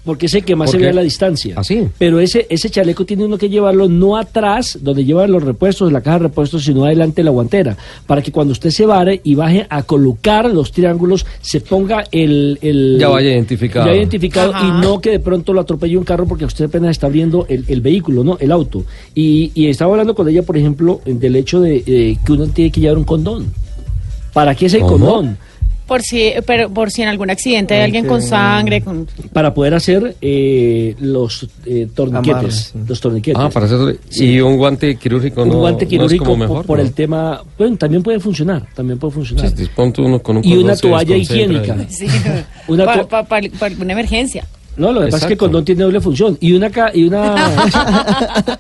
Porque es el que más ¿Por se qué? ve a la distancia. ¿Ah, sí? Pero ese, ese chaleco tiene uno que llevarlo no atrás, donde llevan los repuestos, la caja de repuestos, sino adelante de la guantera. Para que cuando usted se vare y baje a colocar los triángulos, se ponga el. el Ya vaya identificado. Ya identificado Ajá. y no que de pronto lo atropelle un carro porque usted apenas está abriendo el, el vehículo, ¿no? El auto. Y, y estaba hablando con ella, por ejemplo, del hecho de eh, que uno tiene que llevar un condón. ¿Para qué es el ¿Cómo? condón? Por si, pero por si en algún accidente hay alguien con sangre, con para poder hacer eh, los eh, torniquetes, sí. los torniquetes. Ah, para hacer. Y un guante quirúrgico un no. guante no es quirúrgico como mejor, por, ¿no? el tema, bueno, también puede funcionar, también puede funcionar. Sí, uno con un Y una toalla higiénica. sí, Una para una emergencia. No, lo que pasa es que el condón tiene doble función y una ca- y una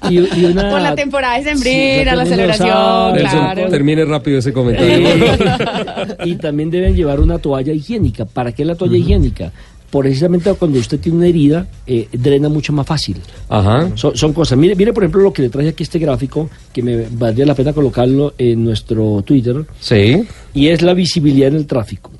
y, y una Por la temporada de Sí, sembrina, la mundo lo celebración, sabe. Nelson, claro. termine rápido ese comentario. Eh, y también deben llevar una toalla higiénica. ¿Para qué la toalla higiénica? Precisamente cuando usted tiene una herida, eh, drena mucho más fácil. Ajá. Son, son cosas. Mire, mire, por ejemplo, lo que le traje aquí este gráfico, que me valdría la pena colocarlo en nuestro Twitter, Sí. y es la visibilidad en el tráfico.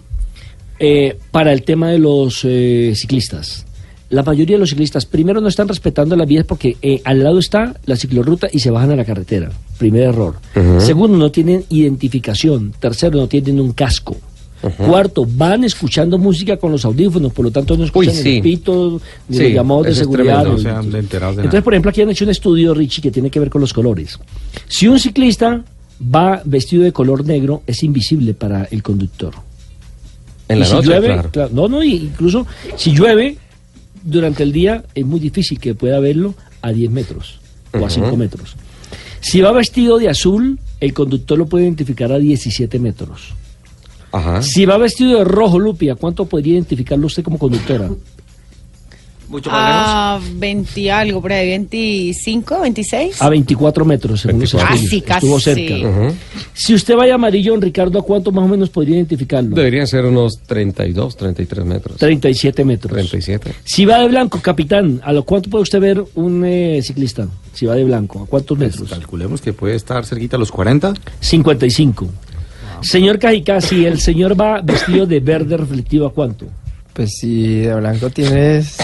Eh, para el tema de los eh, ciclistas. La mayoría de los ciclistas, primero, no están respetando las vías porque eh, al lado está la ciclorruta y se bajan a la carretera. Primer error. Segundo, no tienen identificación. Tercero, no tienen un casco. Cuarto, van escuchando música con los audífonos, por lo tanto no escuchan sí. el pito, ni Sí, los llamados de seguridad. tremendo, No ni- se han enterado de Entonces, nada. por ejemplo, aquí han hecho un estudio, Richie, que tiene que ver con los colores. Si un ciclista va vestido de color negro, es invisible para el conductor. En Y la si noche, llueve, claro. claro, no, no, incluso si llueve durante el día es muy difícil que pueda verlo a 10 metros o a Ujú. 5 metros. Si va vestido de azul, el conductor lo puede identificar a 17 metros. Ajá. Si va vestido de rojo, Lupi, ¿a cuánto podría identificarlo usted como conductora? Mucho Ah, 20 algo, por ahí, 25, 26. A 24 metros, según los 24. estudios. Casi, Estuvo casi. cerca. Ujú. Si usted va de amarillo, Ricardo, ¿a cuánto más o menos podría identificarlo? Deberían ser unos 32, 33 metros. 37 metros. 37. Si va de blanco, capitán, ¿a lo cuánto puede usted ver un eh, ciclista? Si va de blanco, ¿a cuántos metros? Pues calculemos que puede estar cerquita a los 40. 55. Señor Cajicá, si el señor va vestido de verde reflectivo, ¿a cuánto? Pues si de blanco tienes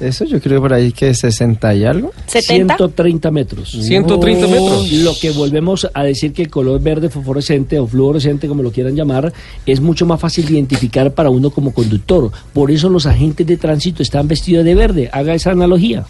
eso, yo creo por ahí que 60 y algo. 70. 130 metros. 130 metros. Lo que volvemos a decir que el color verde fosforescente o fluorescente, como lo quieran llamar, es mucho más fácil de identificar para uno como conductor. Por eso los agentes de tránsito están vestidos de verde. Haga esa analogía.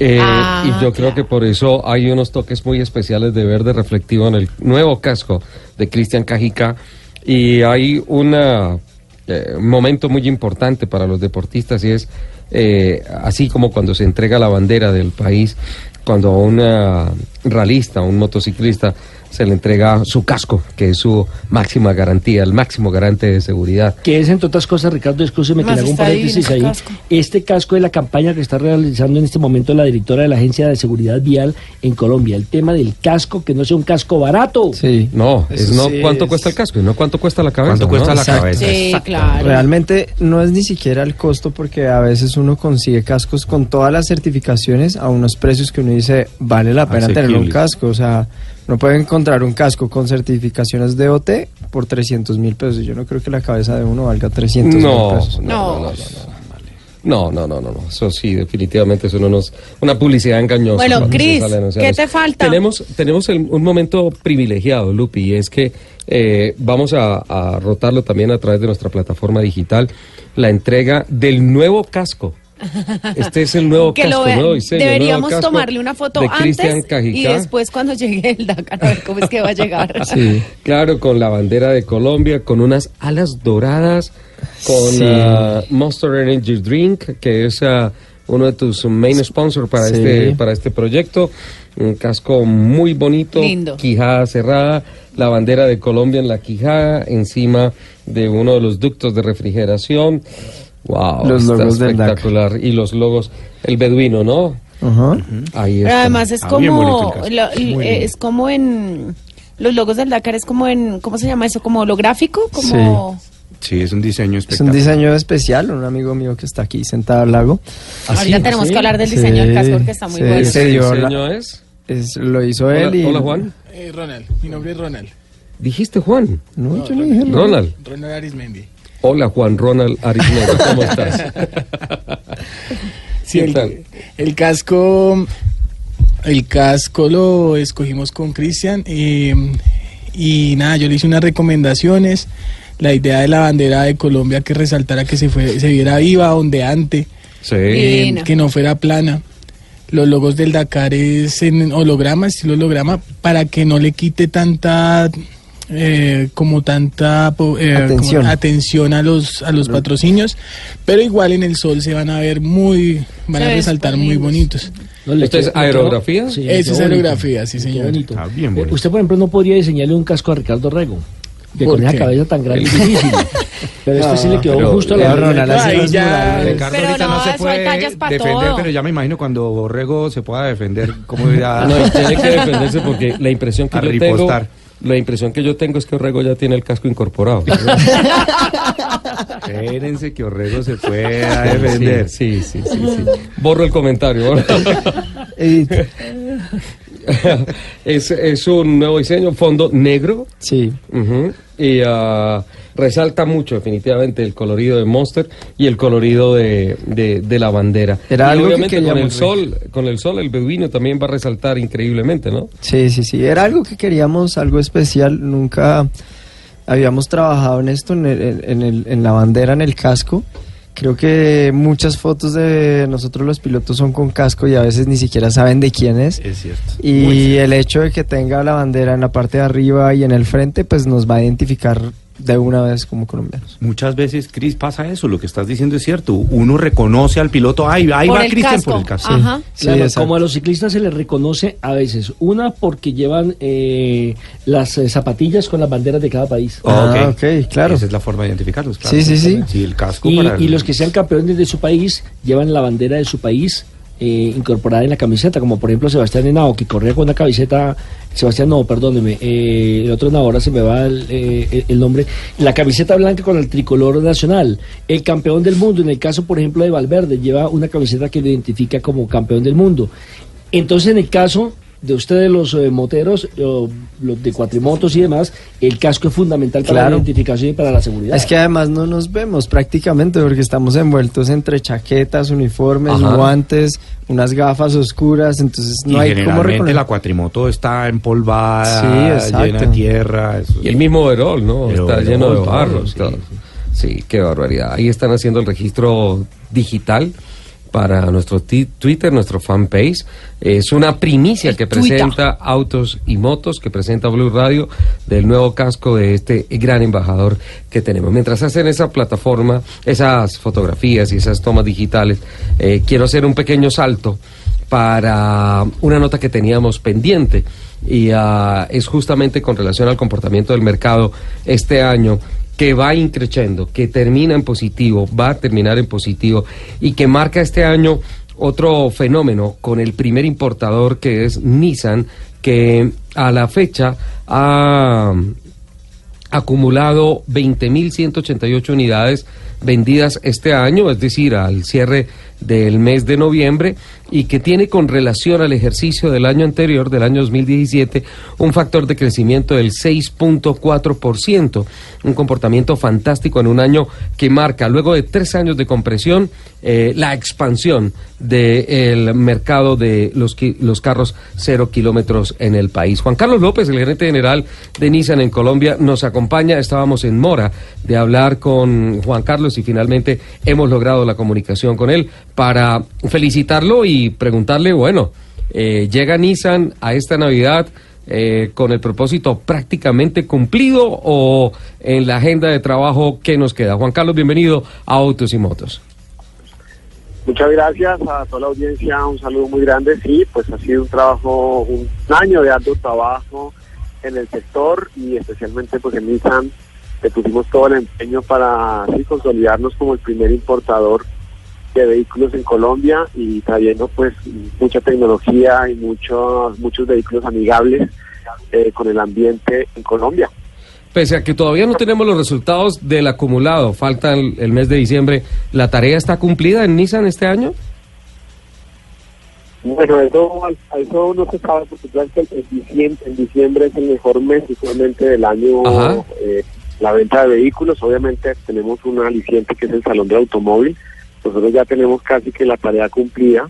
Eh, Ah, y yo creo que por eso hay unos toques muy especiales de verde reflectivo en el nuevo casco de Cristian Cajica. Y hay una, eh, un momento muy importante para los deportistas y es eh, así como cuando se entrega la bandera del país, cuando a una ralista, un motociclista, se le entrega su casco, que es su máxima garantía, el máximo garante de seguridad. Que es, entre otras cosas, Ricardo, escúcheme que le hago un paréntesis ahí. casco. Este casco es la campaña que está realizando en este momento la directora de la Agencia de Seguridad Vial en Colombia. El tema del casco, que no sea un casco barato. Sí. No, es no sí cuánto es- cuesta el casco y no cuánto cuesta la cabeza. ¿Cuánto cuesta ¿no? la Exacto. cabeza? Sí, claro. Realmente no es ni siquiera el costo porque a veces uno consigue cascos con todas las certificaciones a unos precios que uno dice vale la pena tener un casco. O sea, no puede encontrar un casco con certificaciones de OT por 300 mil pesos. Yo no creo que la cabeza de uno valga 300 mil No, pesos. no, No. no, no, no, no, no, no, no, eso sí, definitivamente es una, una publicidad engañosa. Bueno, Cris, ¿qué te falta? Tenemos, tenemos el- un momento privilegiado, Lupi, y es que eh, vamos a, a rotarlo también a través de nuestra plataforma digital, la entrega del nuevo casco. Este es el nuevo que casco, lo vean. nuevo diseño, Deberíamos nuevo casco tomarle una foto antes y después cuando llegue el Dakar a ver cómo es que va a llegar. Sí. Claro, con la bandera de Colombia, con unas alas doradas, con Sí. ah, Monster Energy Drink, que es ah, uno de tus main sponsors para Sí. este para este proyecto. Un casco muy bonito, Lindo. quijada cerrada, la bandera de Colombia en la quijada, encima de uno de los ductos de refrigeración. Wow, Los logos del DAC. espectacular. Y los logos, el beduino, ¿no? Ajá. Ahí Pero está. además es Ah, como eh, es como en los logos del Dakar es como en ¿cómo se llama eso? Como holográfico, como Sí, es un diseño Es un espectacular. diseño especial, un amigo mío que está aquí sentado al lago. Ahorita tenemos ¿Sí? que hablar del diseño del Sí, casco porque está muy sí, bueno. se ¿Qué diseño es? Es, lo hizo Hola, él y... hola, Juan. Eh, Ronald, mi nombre es Ronald. Dijiste Juan. No, yo no dije. Ronald. Ronald Arismendi. Hola Juan Ronald Arismendi, ¿cómo estás? Sí, ¿Qué el, casco, el casco lo escogimos con Cristian eh, y nada, yo le hice unas recomendaciones. La idea de la bandera de Colombia que resaltara que se fue, se viera viva, ondeante, Sí. eh, que no fuera plana. Los logos del Dakar es en holograma, estilo holograma, para que no le quite tanta eh, como tanta po- eh, como Atención. a los a los patrocinios, pero igual en el sol se van a ver muy, van a resaltar muy bonitos. ¿Esto es quedó- aerografía? quedó- sí, Eso es quedó aerografía, sí, quedó señor. bonito. Ah, bien Eh, bonito. Usted, por ejemplo, no podría diseñarle un casco a Ricardo Rego. Que ¿Por con esa cabeza tan grande es difícil. Pero este sí le quedó pero- justo a la Ronald, Pero ahorita no, no, se puede defender, todo. pero ya me imagino cuando Borrego se pueda defender, cómo irá No, tiene que defenderse porque la impresión que A yo tengo, ripostar. La impresión que yo tengo es que Orrego ya tiene el casco incorporado. Espérense que Orrego se pueda defender. Sí, sí, sí, sí, sí. Borro el comentario. es, es un nuevo diseño, fondo negro. sí. ujú, y ah, resalta mucho definitivamente el colorido de Monster y el colorido de, de- de la bandera. Era y algo que obviamente con el sol, con el sol el beduino también va a resaltar increíblemente, ¿no? Sí, sí, sí. Era algo que queríamos, algo especial. Nunca habíamos trabajado en esto, en, el- en el- en la bandera, en el casco. Creo que muchas fotos de nosotros los pilotos son con casco y a veces ni siquiera saben de quién es. Es cierto. Y el hecho de que tenga la bandera en la parte de arriba y en el frente, pues nos va a identificar de una vez como colombianos. Muchas veces, Cris, pasa eso, lo que estás diciendo es cierto. Uno reconoce al piloto, ahí Por va Cristian por el casco. Ajá. Sí, Claro, exacto. como a los ciclistas se les reconoce a veces. Una porque llevan eh, las eh, zapatillas con las banderas de cada país. Ah, ok, claro. Esa es la forma de identificarlos, claro. Sí, sí, sí. Sí, el casco Y, para el- y los que sean campeones de su país llevan la bandera de su país eh, incorporada en la camiseta, como por ejemplo Sebastián Henao, que corría con una camiseta, Sebastián no, perdóneme, eh, el otro Henao, ahora se me va el, eh, el nombre, la camiseta blanca con el tricolor nacional, el campeón del mundo, en el caso por ejemplo de Valverde, lleva una camiseta que lo identifica como campeón del mundo. Entonces en el caso de ustedes los eh, moteros, o los de cuatrimotos y demás, el casco es fundamental para Claro. la identificación y para la seguridad. Es que además no nos vemos prácticamente porque estamos envueltos entre chaquetas, uniformes, Ajá. guantes, unas gafas oscuras, entonces no y hay cómo generalmente reconocer. la cuatrimoto está empolvada, Sí, llena de tierra. eso- Y el mismo overol, ¿no? El Está lleno de barro. sí. todo. Sí, qué barbaridad. Ahí están haciendo el registro digital para nuestro Twitter, nuestro fanpage. Es una primicia que Twitter. presenta Autos y Motos, que presenta Blue Radio, del nuevo casco de este gran embajador que tenemos. Mientras hacen esa plataforma, esas fotografías y esas tomas digitales, eh, quiero hacer un pequeño salto para una nota que teníamos pendiente y ah, es justamente con relación al comportamiento del mercado este año que va increciendo, que termina en positivo, va a terminar en positivo y que marca este año otro fenómeno con el primer importador que es Nissan, que a la fecha ha acumulado 20.188 unidades vendidas este año, es decir, al cierre del mes de noviembre, y que tiene con relación al ejercicio del año anterior, del año 2017, un factor de crecimiento del 6.4%, un comportamiento fantástico en un año que marca, luego de tres años de compresión, eh, la expansión del mercado de los, los carros cero kilómetros en el país. Juan Carlos López, el gerente general de Nissan en Colombia, nos acompaña. Estábamos en Mora de hablar con Juan Carlos y finalmente hemos logrado la comunicación con él para felicitarlo y preguntarle, bueno, eh, llega Nissan a esta Navidad eh, con el propósito prácticamente cumplido o en la agenda de trabajo que nos queda. Juan Carlos, bienvenido a Autos y Motos. Muchas gracias a toda la audiencia, un saludo muy grande. Sí, pues ha sido un trabajo, un año de arduo trabajo en el sector y especialmente pues en Nissan le pusimos todo el empeño para así consolidarnos como el primer importador de vehículos en Colombia y trayendo pues mucha tecnología y muchos muchos vehículos amigables eh, con el ambiente en Colombia. Pese a que todavía no tenemos los resultados del acumulado, falta el, el mes de diciembre, ¿la tarea está cumplida en Nissan este año? Bueno, eso, eso no se sabe porque en diciembre, en diciembre es el mejor mes usualmente del año Ajá. eh, la venta de vehículos. Obviamente tenemos un aliciente que es el salón de automóvil. Nosotros ya tenemos casi que la tarea cumplida.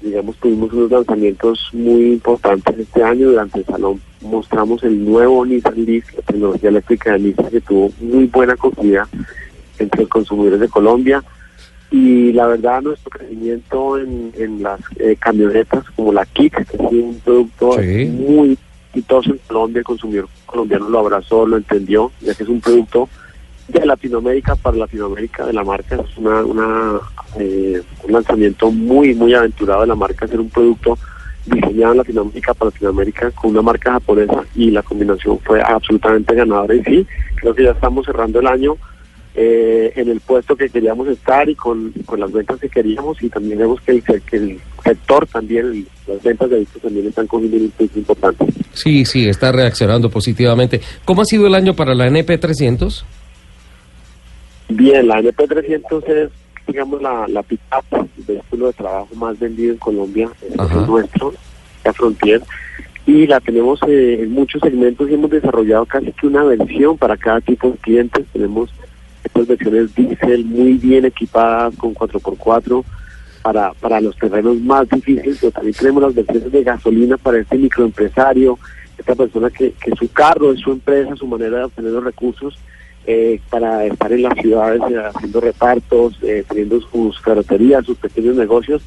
Digamos, tuvimos unos lanzamientos muy importantes este año. Durante el salón mostramos el nuevo Nissan Leaf, la tecnología eléctrica de Nissan que tuvo muy buena acogida entre los consumidores de Colombia y la verdad nuestro crecimiento en, en las eh, camionetas como la Kik, que es un producto Sí. muy exitoso en Colombia, el consumidor colombiano lo abrazó, lo entendió, ya que es un producto de Latinoamérica para Latinoamérica de la marca, es una, una eh, un lanzamiento muy muy aventurado de la marca, ser un producto diseñado en Latinoamérica para Latinoamérica con una marca japonesa y la combinación fue absolutamente ganadora. Y sí, creo que ya estamos cerrando el año eh, en el puesto que queríamos estar y con, con las ventas que queríamos y también vemos que el, que el sector también, el- las ventas de vehículos también están cogiendo un impulso importante. Sí, sí, está reaccionando positivamente. ¿Cómo ha sido el año para la NP300? Bien, la NP300 es, digamos, la, la pick-up, el vehículo de trabajo más vendido en Colombia, es el nuestro, la Frontier. y la tenemos eh, en muchos segmentos y hemos desarrollado casi que una versión para cada tipo de clientes. Tenemos estas versiones diésel muy bien equipadas con 4x4 para, para los terrenos más difíciles, pero también tenemos las versiones de gasolina para este microempresario, esta persona que, que su carro es su empresa, su manera de obtener los recursos eh, para estar en las ciudades eh, haciendo repartos, eh, teniendo sus ferreterías, sus pequeños negocios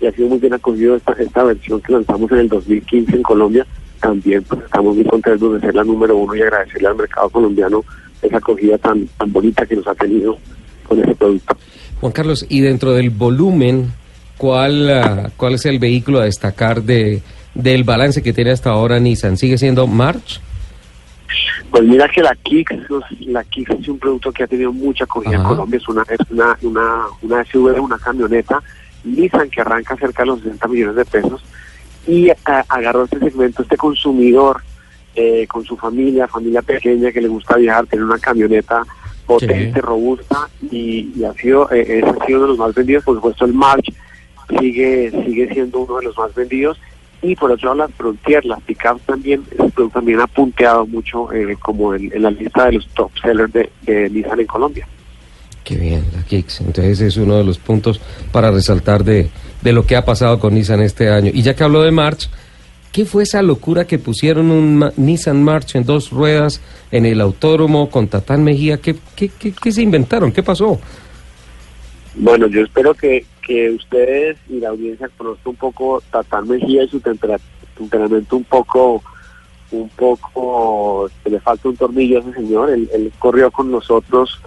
y ha sido muy bien acogido esta, esta versión que lanzamos en el 2015 en Colombia. También pues, estamos muy contentos de ser la número uno y agradecerle al mercado colombiano esa acogida tan, tan bonita que nos ha tenido con ese producto. Juan Carlos, y dentro del volumen, ¿cuál, ah, cuál es el vehículo a destacar de, del balance que tiene hasta ahora Nissan? ¿Sigue siendo March? Pues mira que la Kicks, la Kicks es un producto que ha tenido mucha acogida en. Colombia, es una, es una, una, una SUV, una camioneta Nissan que arranca cerca de los 60 millones de pesos y a- agarró este segmento, este consumidor eh, con su familia, familia pequeña que le gusta viajar, tiene una camioneta potente, Sí. robusta y, y ha sido, eh, ese ha sido uno de los más vendidos, por supuesto el March sigue, sigue siendo uno de los más vendidos y por otro lado las Frontier, las pickups también, también ha punteado mucho eh, como en, en la lista de los top sellers de, de Nissan en Colombia. Qué bien, la Kicks. Entonces es uno de los puntos para resaltar de, de lo que ha pasado con Nissan este año. Y ya que habló de March, ¿qué fue esa locura que pusieron un Ma- Nissan March en dos ruedas en el autódromo con Tatán Mejía? ¿Qué, qué, qué, qué se inventaron? ¿Qué pasó? Bueno, yo espero que, que ustedes y la audiencia conozcan un poco Tatán Mejía y su tempera- temperamento un poco, un poco, le falta un tornillo a ese señor. Él, él corrió con nosotros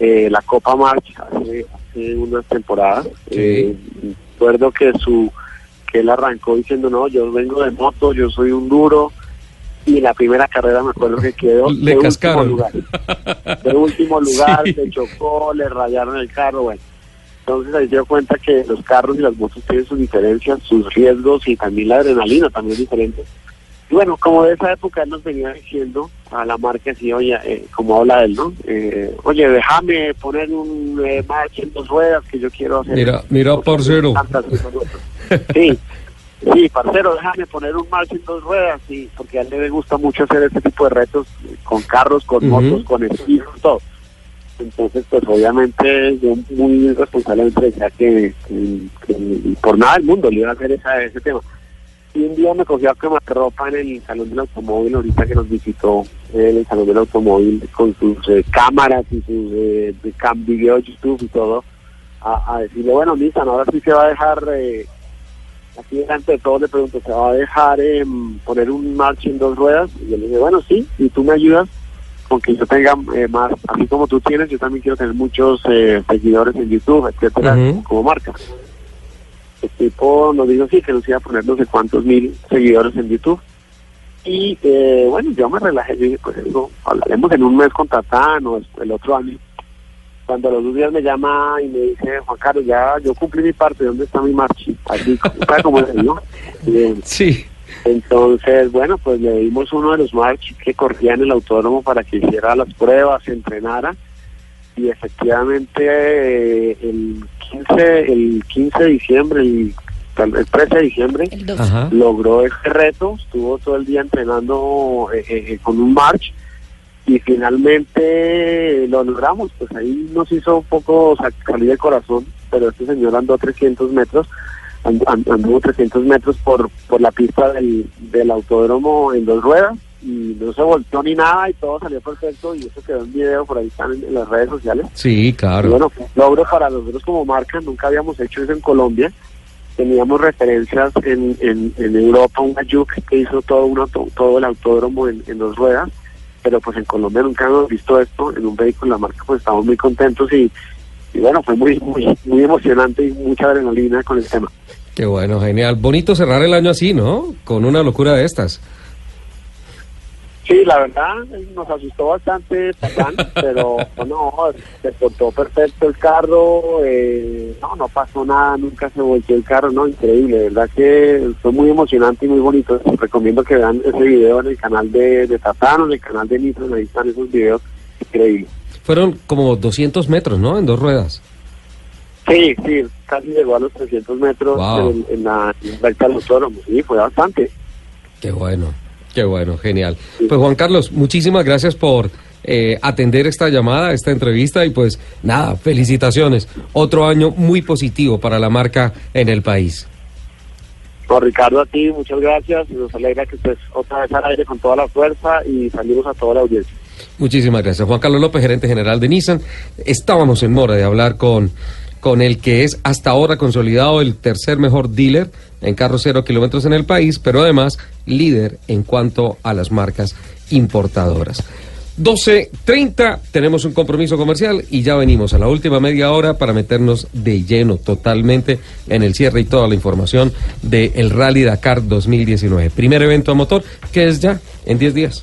eh, la Copa March hace, hace unas temporadas. Eh, recuerdo que su él arrancó diciendo, no, yo vengo de moto, yo soy un duro. Y la primera carrera me acuerdo que quedó Le de último lugar. De último lugar, Sí. se chocó, le rayaron el carro, bueno. Entonces ahí se dio cuenta que los carros y las motos tienen sus diferencias, sus riesgos y también la adrenalina también es diferente. Y bueno, como de esa época él nos venía diciendo a la marca así, oye, eh, como habla él, ¿no? Eh, oye, déjame poner un eh, march en dos ruedas que yo quiero hacer. Mira, mira, parcero. Sí, sí, parcero, déjame poner un march en dos ruedas, sí, porque a él le gusta mucho hacer este tipo de retos con carros, con motos, con estilos, todo. Entonces, pues obviamente yo muy responsablemente decía que, que- que por nada del mundo le iba a hacer esa, ese tema. Y un día me cogió a ropa en el Salón del Automóvil, ahorita que nos visitó en el Salón del Automóvil con sus eh, cámaras y sus eh, de cam video, YouTube y todo, a, a decirle, bueno, Nissan, ahora sí se va a dejar, eh, así delante de todos le pregunto, ¿se va a dejar em, poner un march en dos ruedas? Y yo le dije, bueno, sí, y tú me ayudas con que yo tenga eh, más, así como tú tienes, yo también quiero tener muchos eh, seguidores en YouTube, etcétera, como marca. El tipo nos dijo sí, que nos iba a poner no sé cuántos mil seguidores en YouTube. Y eh, bueno, yo me relajé, yo dije, pues digo, hablaremos en un mes con Tatán o el otro año. Cuando a los dos días me llama y me dice, Juan Carlos, ya yo cumplí mi parte, ¿dónde está mi marchi? Así, ¿sabe cómo es, no? Sí. Entonces, bueno, pues le dimos uno de los march que corría en el autódromo para que hiciera las pruebas, se entrenara. Y efectivamente eh, el 15, el 15 de diciembre, el, el 13 de diciembre, logró este reto, estuvo todo el día entrenando eh, eh, eh, con un march y finalmente lo logramos, pues ahí nos hizo un poco sa- salir el corazón, pero este señor andó 300 metros, and- and- anduvo 300 metros por, por la pista del, del autódromo en dos ruedas y no se volteó ni nada y todo salió perfecto y eso quedó en video, por ahí están en, en las redes sociales. Sí, Y claro. bueno, fue un logro para nosotros como marca, nunca habíamos hecho eso en Colombia. Teníamos referencias en, en, en Europa, una Juke que hizo todo, un auto- todo el autódromo en, en dos ruedas, pero pues en Colombia nunca hemos visto esto en un vehículo, la marca pues estamos muy contentos y, y bueno, fue muy, muy, muy emocionante y mucha adrenalina con el tema. Qué bueno, genial. Bonito cerrar el año así, ¿no? Con una locura de estas. Sí, la verdad nos asustó bastante pero no, se portó perfecto el carro, eh, no, no pasó nada, nunca se volteó el carro, no, increíble, de verdad que fue muy emocionante y muy bonito. Les recomiendo que vean ese video en el canal de, de Tatán o en el canal de Nitro, ahí están esos videos increíbles. Fueron como 200 metros, ¿no? En dos ruedas. Sí, sí, casi llegó a los 300 metros Wow. en, en la recta del autódromo, sí, fue bastante. Qué bueno, qué bueno, genial. Pues Juan Carlos, muchísimas gracias por eh, atender esta llamada, esta entrevista y pues nada, felicitaciones. Otro año muy positivo para la marca en el país. Con Ricardo, a ti, muchas gracias. Nos alegra que estés otra vez al aire con toda la fuerza y salimos a toda la audiencia. Muchísimas gracias. Juan Carlos López, gerente general de Nissan. Estábamos en mora de hablar con, con el que es hasta ahora consolidado el tercer mejor dealer en carros cero kilómetros en el país, pero además líder en cuanto a las marcas importadoras. 12.30, tenemos un compromiso comercial y ya venimos a la última media hora para meternos de lleno totalmente en el cierre y toda la información del Rally Dakar 2019. Primer evento a motor que es ya en 10 días.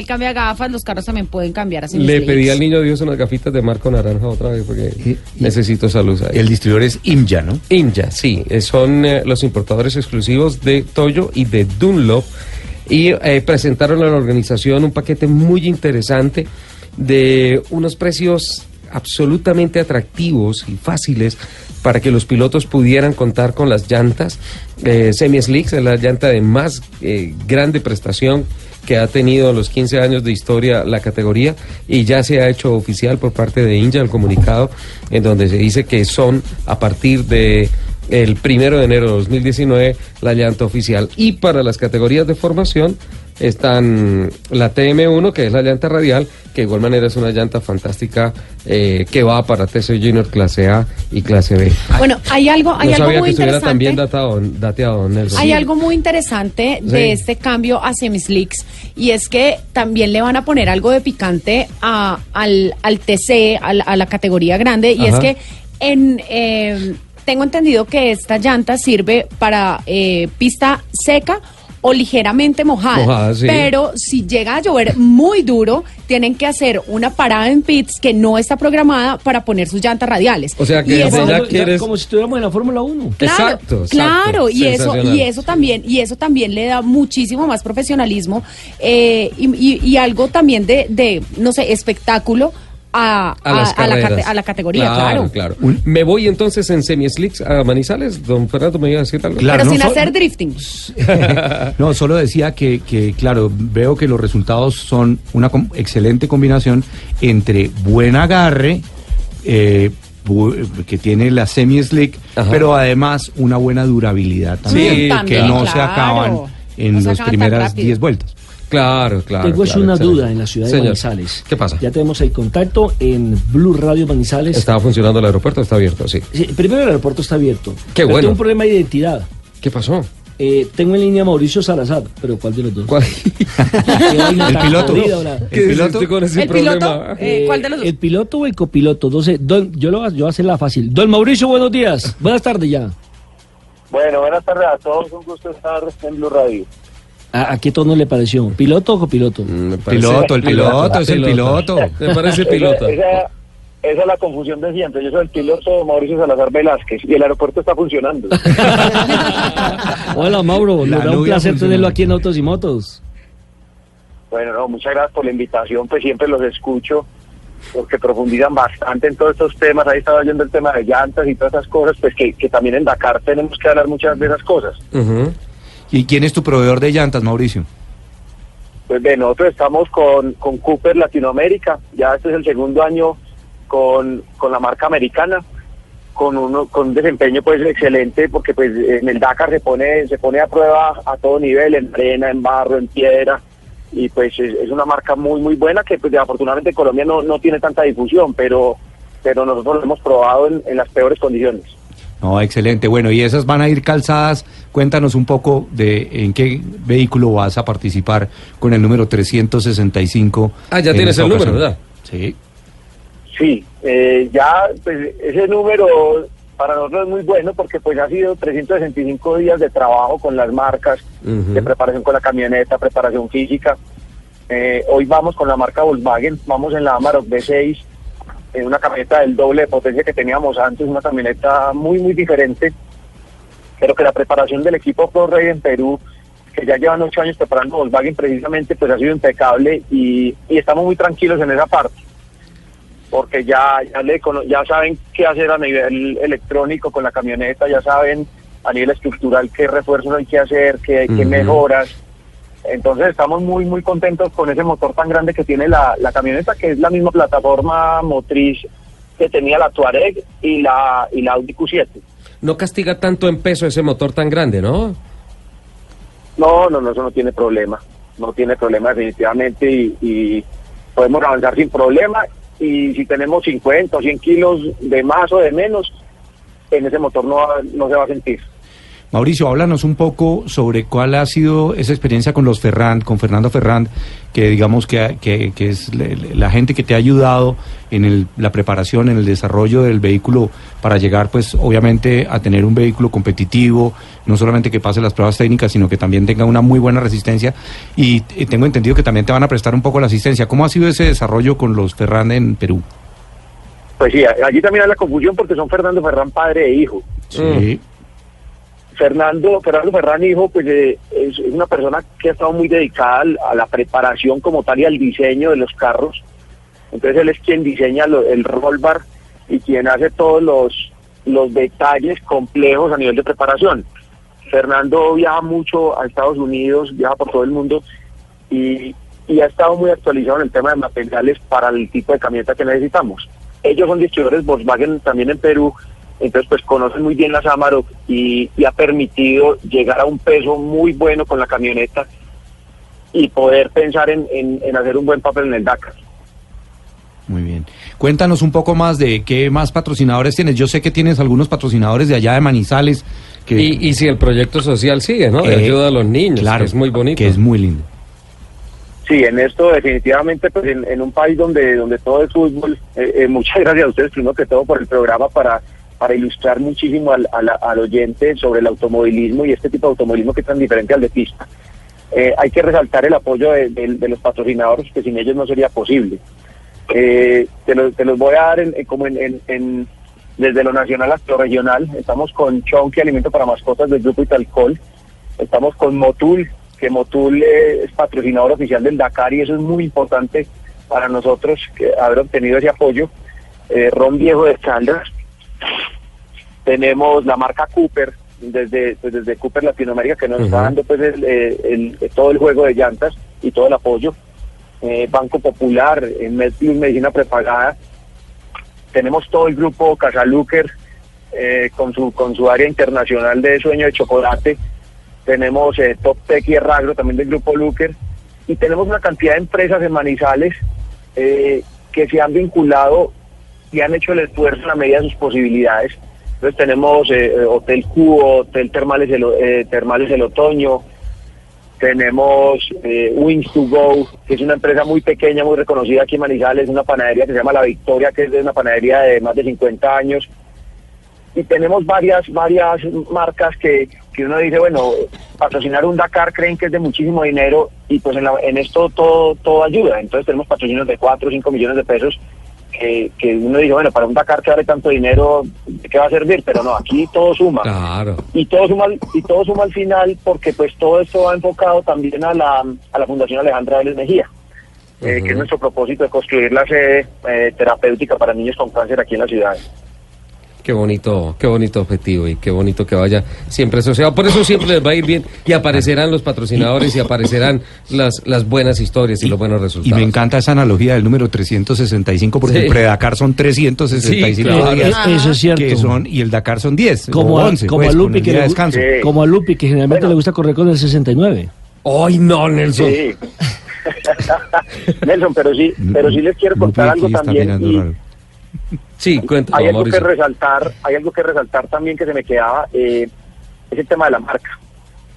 Él cambia gafas, los carros también pueden cambiar así. Le pedí al niño Dios unas gafitas de marco naranja otra vez porque necesito ahí. El distribuidor es Imja, ¿no? Imja, sí. eh, Son eh, los importadores exclusivos de Toyo y de Dunlop. Y eh, presentaron a la organización un paquete muy interesante de unos precios absolutamente atractivos y fáciles para que los pilotos pudieran contar con las llantas eh, semi-slicks, es la llanta de más eh, grande prestación que ha tenido en los 15 años de historia la categoría y ya se ha hecho oficial por parte de Inja el comunicado en donde se dice que son a partir de el primero de enero de 2019 la llanta oficial. Y para las categorías de formación están la TM1 que es la llanta radial que de igual manera es una llanta fantástica eh, que va para TC Junior clase A y clase B. Bueno, hay algo, hay no algo sabía muy que interesante. también datado, dateado, Nelson. Hay algo muy interesante de Sí. este cambio a semislicks y es que también le van a poner algo de picante a, al, al TC, a la categoría grande y es que en eh, tengo entendido que esta llanta sirve para eh, pista seca o ligeramente mojada, Mojada, sí. pero si llega a llover muy duro, tienen que hacer una parada en pits que no está programada para poner sus llantas radiales. O sea que Y eso- ya quieres- Como si estuviéramos en la Fórmula 1. Claro, Exacto, exacto. claro, y eso, y eso también, y eso también le da muchísimo más profesionalismo eh, y, y- y algo también de, de, no sé, espectáculo a, a las a la, cate- a la categoría, claro. claro. Me voy entonces en semi-slicks a Manizales. Don Fernando me iba a decir algo. Claro, Pero no sin so- hacer drifting. No, solo decía que, que, claro, veo que los resultados son una com- excelente combinación entre buen agarre, eh, que tiene la semi-slick, pero además una buena durabilidad también, Sí, que también, no se claro. acaban en No las primeras rápido. 10 vueltas. Claro, claro. Tengo es claro, una excelente. duda en la ciudad de Señor, Manizales. ¿Qué pasa? Ya tenemos el contacto en Blue Radio Manizales. ¿Estaba funcionando el aeropuerto? Está abierto, sí. Sí, primero el aeropuerto está abierto. Qué Pero bueno. Tengo un problema de identidad. ¿Qué pasó? Eh, tengo en línea a Mauricio Salazar, pero ¿cuál de los dos? ¿Cuál? el piloto. ¿Qué dice usted con ese ¿El piloto? problema? Eh, ¿Cuál de los dos? ¿El piloto o el copiloto? Entonces, don, yo, lo, voy a- yo voy a hacerla fácil. Don Mauricio, buenos días. Buenas tardes ya. Bueno, buenas tardes a todos. Un gusto estar en Blue Radio. ¿A, a qué tono le pareció? ¿Piloto o copiloto? Piloto, el piloto, es el piloto. Me parece piloto. Esa, esa- esa es la confusión de siempre. Yo soy el piloto Mauricio Salazar Velázquez y el aeropuerto está funcionando. Hola Mauro, La nos da un placer tenerlo aquí en Autos y Motos. Bueno, no, muchas gracias por la invitación, pues siempre los escucho, porque profundizan bastante en todos estos temas. Ahí estaba oyendo el tema de llantas y todas esas cosas, pues que, que también en Dakar tenemos que hablar muchas de esas cosas. ¿Y quién es tu proveedor de llantas, Mauricio? Pues bien, nosotros estamos con, con Cooper Latinoamérica, ya este es el segundo año con, con la marca americana, con, uno, con un desempeño pues excelente, porque pues en el Dakar se pone, se pone a prueba a todo nivel, en arena, en barro, en piedra, y pues es, una marca muy muy buena que pues afortunadamente en Colombia no, no tiene tanta difusión, pero, pero nosotros lo hemos probado en, en las peores condiciones. No, excelente. Bueno, y esas van a ir calzadas. Cuéntanos un poco de en qué vehículo vas a participar con el número 365. Ah, ya en tienes el número. ¿verdad? Sí. Sí, eh, ya pues ese número para nosotros es muy bueno porque pues ha sido 365 días de trabajo con las marcas, de preparación con la camioneta, preparación física. Eh, hoy vamos con la marca Volkswagen, vamos en la Amarok B6, en una camioneta del doble de potencia que teníamos antes, una camioneta muy muy diferente, pero que la preparación del equipo Pro Rey en Perú, que ya llevan ocho años preparando Volkswagen precisamente, pues ha sido impecable y, y estamos muy tranquilos en esa parte. porque ya ya, le ya saben qué hacer a nivel electrónico con la camioneta, ya saben a nivel estructural qué refuerzos hay que hacer, qué, qué Ujú. mejoras. Entonces estamos muy muy contentos con ese motor tan grande que tiene la, la camioneta, que es la misma plataforma motriz que tenía la Tuareg y la, y la Audi Q7. No castiga tanto en peso ese motor tan grande, ¿no? No, no, no, eso no tiene problema. No tiene problema definitivamente y, y podemos avanzar sin problema. Y si tenemos 50 o 100 kilos de más o de menos, en ese motor no, no se va a sentir. Mauricio, háblanos un poco sobre cuál ha sido esa experiencia con los Ferrand, con Fernando Ferrand, que digamos que, que- que es la, la gente que te ha ayudado en el- la preparación, en el desarrollo del vehículo para llegar, pues, obviamente, a tener un vehículo competitivo, no solamente que pase las pruebas técnicas, sino que también tenga una muy buena resistencia. Y, eh, tengo entendido que también te van a prestar un poco la asistencia. ¿Cómo ha sido ese desarrollo con los Ferrand en Perú? Pues sí, allí también hay la confusión porque son Fernando Ferrán padre e hijo. Sí. Fernando, Fernando Ferrán, hijo, pues eh, es, una persona que ha estado muy dedicada a la preparación como tal y al diseño de los carros. Entonces él es quien diseña el roll bar y quien hace todos los, los detalles complejos a nivel de preparación. Fernando viaja mucho a Estados Unidos, viaja por todo el mundo y, y ha estado muy actualizado en el tema de materiales para el tipo de camioneta que necesitamos. Ellos son distribuidores Volkswagen también en Perú, entonces pues conocen muy bien las Amarok y, y ha permitido llegar a un peso muy bueno con la camioneta y poder pensar en, en- en hacer un buen papel en el Dakar. Muy bien. Cuéntanos un poco más de qué más patrocinadores tienes. Yo sé que tienes algunos patrocinadores de allá de Manizales. Que, Y, y si el proyecto social sigue, ¿no? De Eh, ayuda a los niños, claro, que es muy bonito. que es muy lindo. Sí, en esto definitivamente, pues en, en un país donde donde todo es fútbol, eh, eh, muchas gracias a ustedes primero que todo por el programa para para ilustrar muchísimo al, al, al oyente sobre el automovilismo y este tipo de automovilismo que es tan diferente al de pista. Eh, hay que resaltar el apoyo de, los patrocinadores, que sin ellos no sería posible. Eh, te, los, te los voy a dar en- como en, desde lo nacional hasta lo regional. Estamos con Chonky, Alimento para Mascotas del Grupo Italcol. Estamos con Motul, que Motul eh, es patrocinador oficial del Dakar y eso es muy importante para nosotros que haber obtenido ese apoyo. Eh, Ron Viejo de Caldas. Tenemos la marca Cooper, desde, pues, desde Cooper Latinoamérica, que nos está dando pues el, eh, el- todo el juego de llantas y todo el apoyo. Eh, Banco Popular, en MedPlus Medicina Prepagada. Tenemos todo el grupo Casaluker eh, con, su, con su área internacional de sueño de chocolate. Tenemos eh, Top Tech y Erragro también del grupo Luker. Y tenemos una cantidad de empresas en Manizales que se han vinculado y han hecho el esfuerzo en la medida de sus posibilidades. Entonces tenemos eh, eh, Hotel Cubo, Hotel Termales el, O- eh, Otoño, tenemos Wings to Go, que es una empresa muy pequeña, muy reconocida aquí en Manizales, una panadería que se llama La Victoria, que es una panadería de más de 50 años. Y tenemos varias varias marcas que, que uno dice, bueno, patrocinar un Dakar creen que es de muchísimo dinero y pues en esto todo todo ayuda. Entonces tenemos patrocinios de 4 o 5 millones de pesos que, que uno dice, bueno, para un Dakar que vale tanto dinero, ¿de qué va a servir? Pero no, aquí todo suma Claro. y todo suma al- y todo suma al final porque pues todo esto va enfocado también a la, a la Fundación Alejandra Vélez Mejía eh, que es nuestro propósito de construir la sede eh, terapéutica para niños con cáncer aquí en la ciudad Qué bonito, qué bonito objetivo y qué bonito que vaya siempre asociado. Por eso siempre les va a ir bien y aparecerán los patrocinadores y aparecerán las, las buenas historias y, los buenos Y resultados. me encanta esa analogía del número 365 porque Sí. el pre-Dakar son 365 Sí, claro. días. Eso es cierto. Que son, y el Dakar son 10 Como, o a, 11, como pues, a con Lupi el que día de le, descanso. Sí. como a Lupi que generalmente Bueno. le gusta correr con el 69. ¡Ay, no, Nelson! sí Nelson pero sí pero sí les quiero Lupi contar algo aquí está también y. Sí, cuéntanos, hay algo que resaltar hay algo que resaltar también que se me quedaba eh, es el tema de la marca.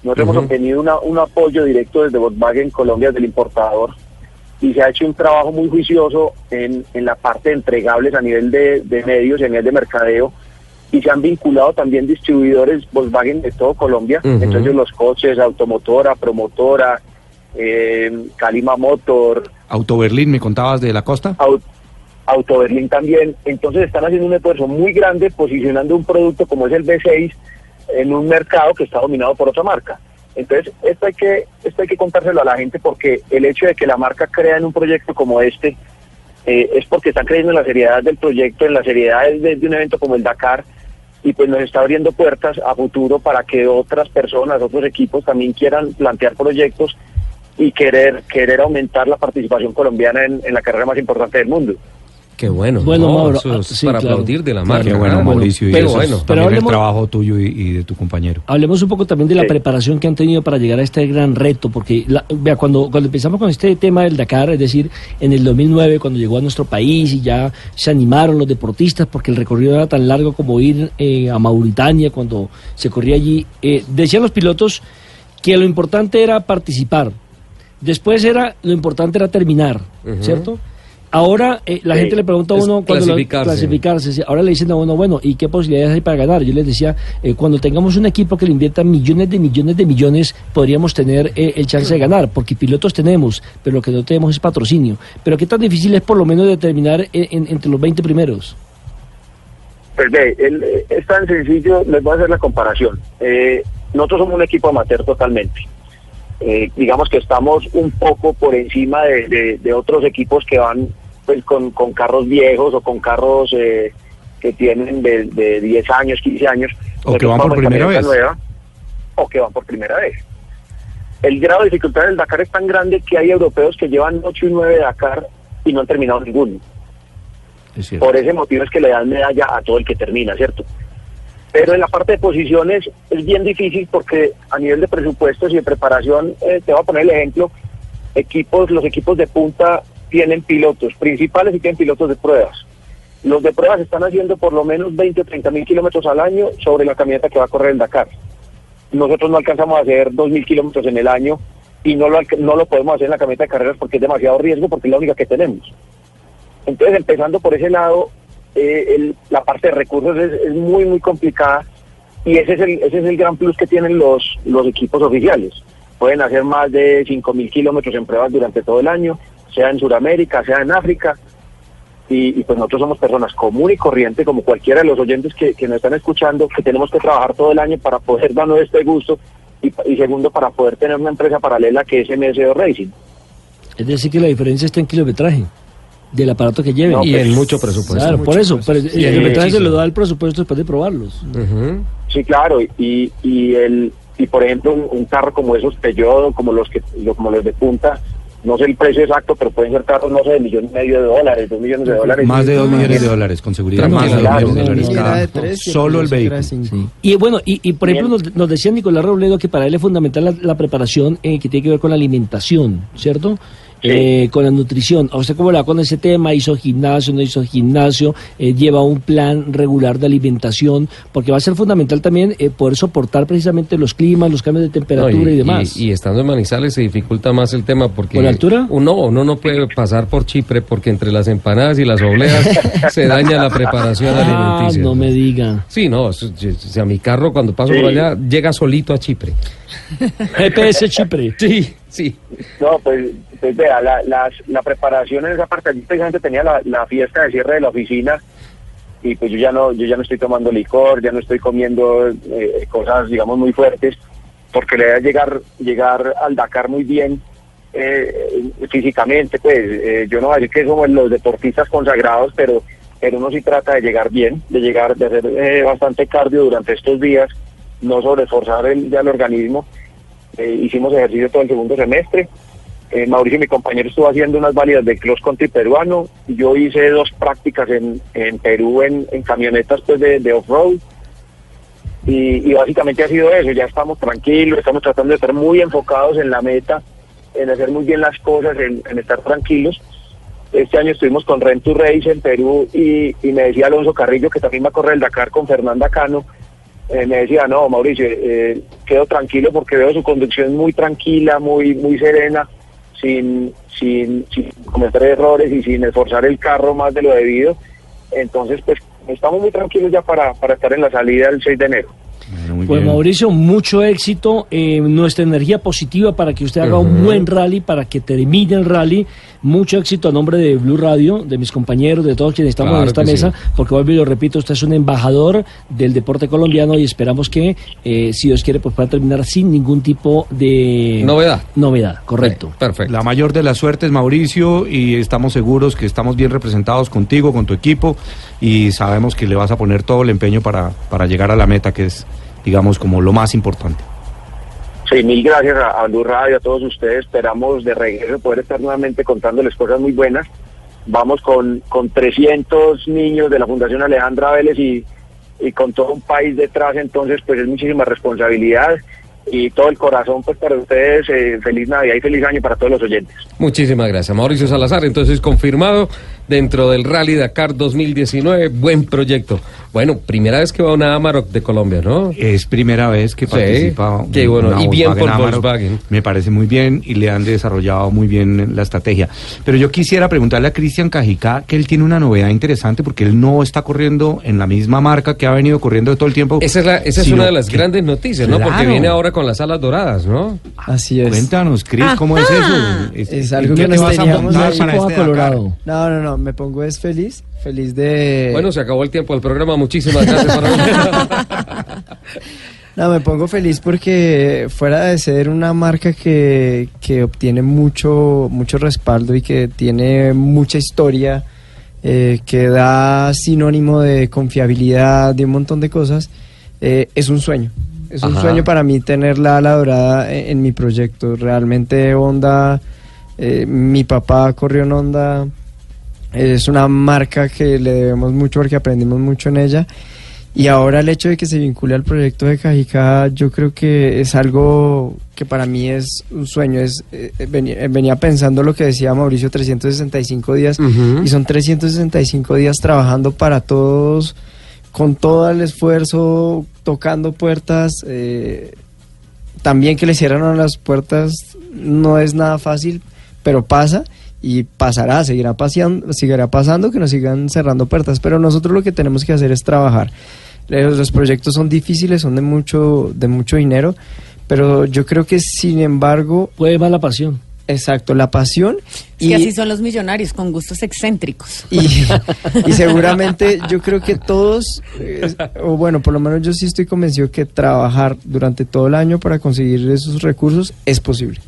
Nosotros hemos obtenido una- un apoyo directo desde Volkswagen Colombia del importador y se ha hecho un trabajo muy juicioso en, en la parte de entregables a nivel de, de medios y a nivel de mercadeo y se han vinculado también distribuidores Volkswagen de todo Colombia, ellos los coches, automotora, promotora, eh, Calima Motor, Auto Berlín, me contabas de la costa. Au- Auto Berlín también. Entonces están haciendo un esfuerzo muy grande posicionando un producto como es el B6 en un mercado que está dominado por otra marca. Entonces esto hay que esto hay que contárselo a la gente porque el hecho de que la marca crea en un proyecto como este eh, es porque están creyendo en la seriedad del proyecto, en la seriedad de, de un evento como el Dakar, y pues nos está abriendo puertas a futuro para que otras personas, otros equipos también quieran plantear proyectos y querer querer aumentar la participación colombiana en, en la carrera más importante del mundo. Qué bueno. Bueno, no, Mauro, eso ah, es sí, para claro. aplaudir de la Claro, marca. Qué bueno, Mauricio, y pero es bueno. pero también el hablemos- trabajo tuyo y, y de tu compañero. Hablemos un poco también de la Sí. preparación que han tenido para llegar a este gran reto, porque la- vea, cuando, cuando empezamos con este tema del Dakar, es decir, en el 2009, cuando llegó a nuestro país y ya se animaron los deportistas, porque el recorrido era tan largo como ir eh, a Mauritania cuando se corría allí, eh, decían los pilotos que lo importante era participar, después era lo importante era terminar. ¿cierto? Ahora eh, la Sí. gente le pregunta a uno cuando lo- clasificarse. ahora le dicen a uno, bueno, ¿y qué posibilidades hay para ganar? Yo les decía, eh, cuando tengamos un equipo que le invierta millones de millones de millones, podríamos tener eh, el chance de ganar, porque pilotos tenemos, pero lo que no tenemos es patrocinio. Pero qué tan difícil es por lo menos determinar en- en- entre los 20 primeros. Pues ve, el- eh, es tan sencillo, les voy a hacer la comparación. Eh, nosotros somos un equipo amateur totalmente. Eh, digamos que estamos un poco por encima de, de- de otros equipos que van pues con, con carros viejos o con carros eh, que tienen de, de 10 años, 15 años. O que van por primera vez. nueva, o que van por primera vez. El grado de dificultad del Dakar es tan grande que hay europeos que llevan 8 y 9 Dakar y no han terminado ninguno. Es. Por ese motivo es que le dan medalla a todo el que termina, ¿cierto? Pero en la parte de posiciones es bien difícil porque a nivel de presupuestos y de preparación, eh, te voy a poner el ejemplo, equipos, los equipos de punta tienen pilotos principales y tienen pilotos de pruebas. Los de pruebas están haciendo por lo menos 20 o 30 mil kilómetros al año sobre la camioneta que va a correr el Dakar. Nosotros no alcanzamos a hacer 2 mil kilómetros en el año y no lo, no lo podemos hacer en la camioneta de carreras porque es demasiado riesgo porque es la única que tenemos. Entonces, empezando por ese lado, eh, el- la parte de recursos es, es muy, muy complicada y ese es el, ese es el gran plus que tienen los, los equipos oficiales. Pueden hacer más de 5.000 kilómetros en pruebas durante todo el año, sea en Sudamérica, sea en África. Y, y pues nosotros somos personas común y corriente, como cualquiera de los oyentes que, que nos están escuchando, que tenemos que trabajar todo el año para poder darnos este gusto y, y segundo, para poder tener una empresa paralela que es MSO Racing. Es decir, que la diferencia está en kilometraje del aparato que lleven. No, Y pues, en mucho presupuesto. Claro, por eso, pero el Sí, kilometraje se lo da el presupuesto después de probarlos. Sí, claro, y, y el y por ejemplo un, un carro como esos Peugeot, como los que como los de punta, no sé el precio exacto, pero pueden ser carros no sé de millón y medio de dólares, dos millones de dólares. Más de dos millones de dólares, con seguridad. Más de dos millones de dólares cada. Solo el vehículo. Y bueno, y, y por ejemplo nos, nos decía Nicolás Robledo que para él es fundamental la, la preparación eh, que tiene que ver con la alimentación, ¿cierto? Sí. Eh, con la nutrición. ¿A usted cómo le va con ese tema? ¿Hizo gimnasio, no hizo gimnasio? Eh, ¿Lleva un plan regular de alimentación? Porque va a ser fundamental también eh, poder soportar precisamente los climas, los cambios de temperatura No, y, demás. Y, y estando en Manizales se dificulta más el tema porque... ¿Por la altura? Uno, uno no puede pasar por Chipre porque entre las empanadas y las obleas se daña la preparación ah, alimenticia. no me diga. Sí, no, o sea, mi carro cuando paso Sí. por allá llega solito a Chipre. GPS Chipre. Sí, sí. No, pues, pues vea, la, las- la preparación en esa parte, allí precisamente tenía la, la fiesta de cierre de la oficina y pues yo ya no, yo ya no estoy tomando licor, ya no estoy comiendo eh, cosas, digamos, muy fuertes, porque le voy a llegar, llegar al Dakar muy bien eh, físicamente, pues eh, yo no voy a decir que somos los deportistas consagrados, pero, pero uno sí trata de llegar bien, de llegar, de hacer eh, bastante cardio durante estos días, no sobreesforzar el, ya el organismo. Eh, hicimos ejercicio todo el segundo semestre. Eh, Mauricio, mi compañero, estuvo haciendo unas válidas de cross country peruano. Yo hice dos prácticas en, en Perú en, en camionetas pues, de, de off-road. Y, y básicamente ha sido eso. Ya estamos tranquilos, estamos tratando de estar muy enfocados en la meta, en hacer muy bien las cosas, en, en estar tranquilos. Este año estuvimos con Rent to Race en Perú y, y me decía Alonso Carrillo, que también va a correr el Dakar con Fernanda Cano, eh, me decía, no, Mauricio, eh, quedo tranquilo porque veo su conducción muy tranquila, muy muy serena, sin, sin, sin cometer errores y sin esforzar el carro más de lo debido. Entonces, pues estamos muy tranquilos ya para, para estar en la salida el 6 de enero. Muy Pues bien. Mauricio, mucho éxito, eh, nuestra energía positiva para que usted haga un buen rally, para que termine el rally. Mucho éxito a nombre de Blue Radio, de mis compañeros, de todos quienes estamos Claro en esta mesa, sí. porque vuelvo y lo repito, usted es un embajador del deporte colombiano y esperamos que, eh, si Dios quiere, pues pueda terminar sin ningún tipo de Novedad. Novedad, correcto. Perfecto. La mayor de las suertes, Mauricio, y estamos seguros que estamos bien representados contigo, con tu equipo, y sabemos que le vas a poner todo el empeño para, para llegar a la meta, que es, digamos, como lo más importante. Sí, mil gracias a, a Blue Radio, a todos ustedes. Esperamos de regreso poder estar nuevamente contándoles cosas muy buenas. Vamos con, con 300 niños de la Fundación Alejandra Vélez y, y con todo un país detrás, entonces pues es muchísima responsabilidad y todo el corazón pues para ustedes. eh, feliz Navidad y feliz año para todos los oyentes. Muchísimas gracias. Mauricio Salazar, entonces confirmado dentro del Rally Dakar 2019. Buen proyecto. Bueno, primera vez que va una Amarok de Colombia, ¿no? Es primera vez que Sí, participa. qué bueno, una y bien por Amarok. Volkswagen. Me parece muy bien y le han desarrollado muy bien la estrategia. Pero yo quisiera preguntarle a Cristian Cajicá que él tiene una novedad interesante porque él no está corriendo en la misma marca que ha venido corriendo todo el tiempo. Esa es, la- esa es una de las que- grandes noticias, ¿no? Porque viene ahora con las alas doradas, ¿no? Así es. Cuéntanos, Cris, ¿cómo es eso? Es algo ¿en que nos teníamos para este Dakar? Colorado. No, no, no, me pongo es feliz, feliz de... Bueno, se acabó el tiempo del programa. Muchísimas gracias. para- No, me pongo feliz porque fuera de ser una marca que, que obtiene mucho, mucho respaldo y que tiene mucha historia, eh, que da sinónimo de confiabilidad, de un montón de cosas, eh, es un sueño. Es un sueño para mí tener la ala dorada en, en mi proyecto. Realmente Honda, eh, mi papá corrió en Honda, es una marca que le debemos mucho porque aprendimos mucho en ella. Y ahora el hecho de que se vincule al proyecto de Cajica, yo creo que es algo que para mí es un sueño. Es, eh, venía, eh, venía pensando lo que decía Mauricio, 365 días, Ujú. y son 365 días trabajando para todos, con todo el esfuerzo, tocando puertas. eh, también que le cierran las puertas no es nada fácil, pero pasa y pasará, seguirá, paseando, seguirá pasando que nos sigan cerrando puertas, pero nosotros lo que tenemos que hacer es trabajar. Los, los proyectos son difíciles, son de mucho, de mucho dinero, pero yo creo que sin embargo... Puede más la pasión. Exacto, la pasión. Es que así son los millonarios, con gustos excéntricos. Y, y seguramente yo creo que todos, eh, o bueno, por lo menos yo sí estoy convencido que trabajar durante todo el año para conseguir esos recursos es posible.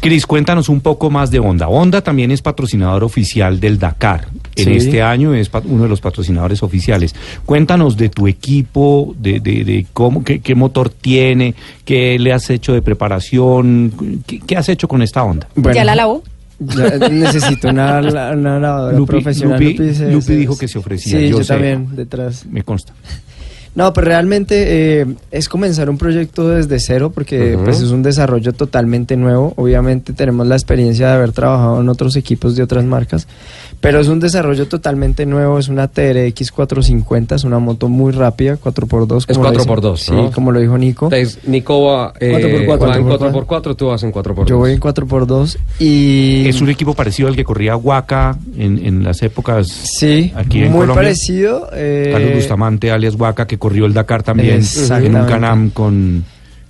Cris, cuéntanos un poco más de Honda. Honda también es patrocinador oficial del Dakar. En Sí. este año es pa- uno de los patrocinadores oficiales. Cuéntanos de tu equipo, de, de, de cómo, qué, qué motor tiene, qué le has hecho de preparación, qué, qué has hecho con esta Honda. ¿Ya la lavó? Ya necesito una, una lavadora Lupi- profesional. Lupi- se- Lupi se- dijo que se ofrecía, Sí, yo yo, sé. también, detrás. Me consta. No, pero realmente eh, es comenzar un proyecto desde cero porque Ujú. pues es un desarrollo totalmente nuevo. Obviamente tenemos la experiencia de haber trabajado en otros equipos de otras marcas, pero es un desarrollo totalmente nuevo. Es una TRX 450, es una moto muy rápida, 4x2. Es como lo dice- 4x2, Sí, ¿no? como lo dijo Nico. Entonces, Nico va, eh, 4x4. va en 4x4, tú vas en 4x2. Yo voy en 4x2 y... Es un equipo parecido al que corría Huaca en, en las épocas Sí, aquí en muy Colombia. parecido. eh, Carlos Bustamante, alias Huaca, que corrió el Dakar también en un Canam con,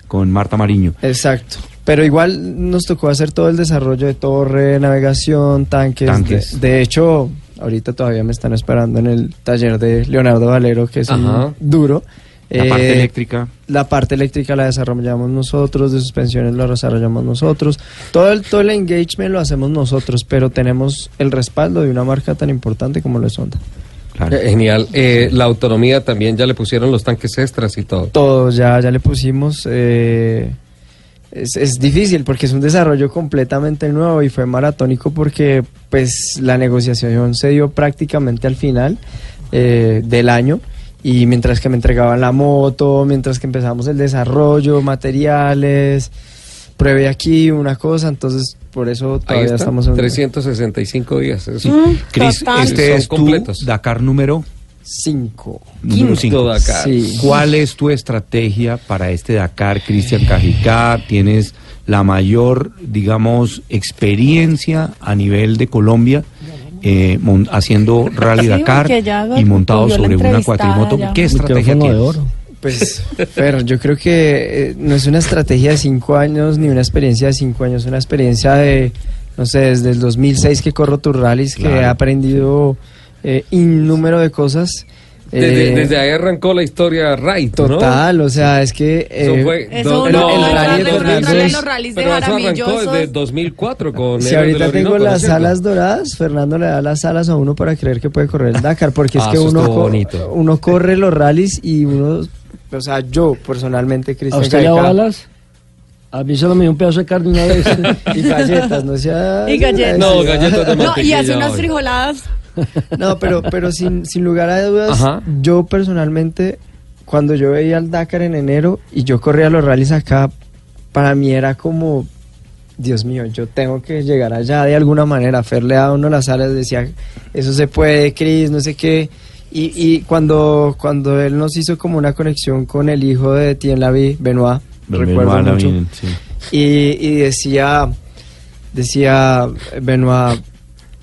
con Marta Mariño. Exacto. Pero igual nos tocó hacer todo el desarrollo de torre, navegación, tanques. Tanques. De, de hecho, ahorita todavía me están esperando en el taller de Leonardo Valero, que es un duro. La Eh, parte eléctrica. La parte eléctrica la desarrollamos nosotros, de suspensiones lo desarrollamos nosotros. Todo el, todo el engagement lo hacemos nosotros, pero tenemos el respaldo de una marca tan importante como lo es Honda. Eh, Genial. Eh, la autonomía también ya le pusieron los tanques extras y todo. Todo, ya, ya le pusimos. eh, es, es difícil porque es un desarrollo completamente nuevo y fue maratónico porque pues la negociación se dio prácticamente al final eh, del año y mientras que me entregaban la moto, mientras que empezamos el desarrollo, materiales, pruebe aquí una cosa, entonces por eso Ahí todavía está, estamos en 365 días. eso. Mm, este es tu completos. Dakar número 5. Número Quinto cinco. Dakar. Sí. ¿Cuál es tu estrategia para este Dakar, Cristian Cajicá? Tienes la mayor, digamos, experiencia a nivel de Colombia eh, mon- haciendo Rally Sí, Dakar y montado sobre una cuatrimoto. ya. ¿Qué estrategia Micrófono de tienes? oro. Pues, pero yo creo que eh, no es una estrategia de cinco años ni una experiencia de cinco años, es una experiencia de, no sé, desde el 2006 que corro tus rallies, que Claro. he aprendido eh, innúmero de cosas. Desde, Eh, desde ahí arrancó la historia ¿no? Total, o sea, es que... Eso eh, fue Eso do- uno no, el entrar rally de los rallies de Pero eso arrancó desde 2004 con Si ahorita tengo ¿no las alas doradas, Fernando le da las alas a uno para creer que puede correr el Dakar, porque es Ah, que eso uno, estuvo co- bonito. uno corre los rallies y uno, o sea, yo personalmente, ¿A Cristian usted le balas? A mí solo me dio un pedazo de carne una vez. y galletas, no sea... Y galletas. No, galletas de No, y hace unas frijoladas. No, pero, pero sin, sin lugar a dudas, Ajá. yo personalmente, cuando yo veía el Dakar en enero y yo corría los rallies acá, para mí era como, Dios mío, yo tengo que llegar allá de alguna manera. Fer le daba uno las alas, decía, eso se puede, Chris, no sé qué. Y, y cuando, cuando él nos hizo como una conexión con el hijo de Tien Lavi, Benoit, recuerdo Benoit mucho. Lavín, sí. Y, y decía, decía Benoit,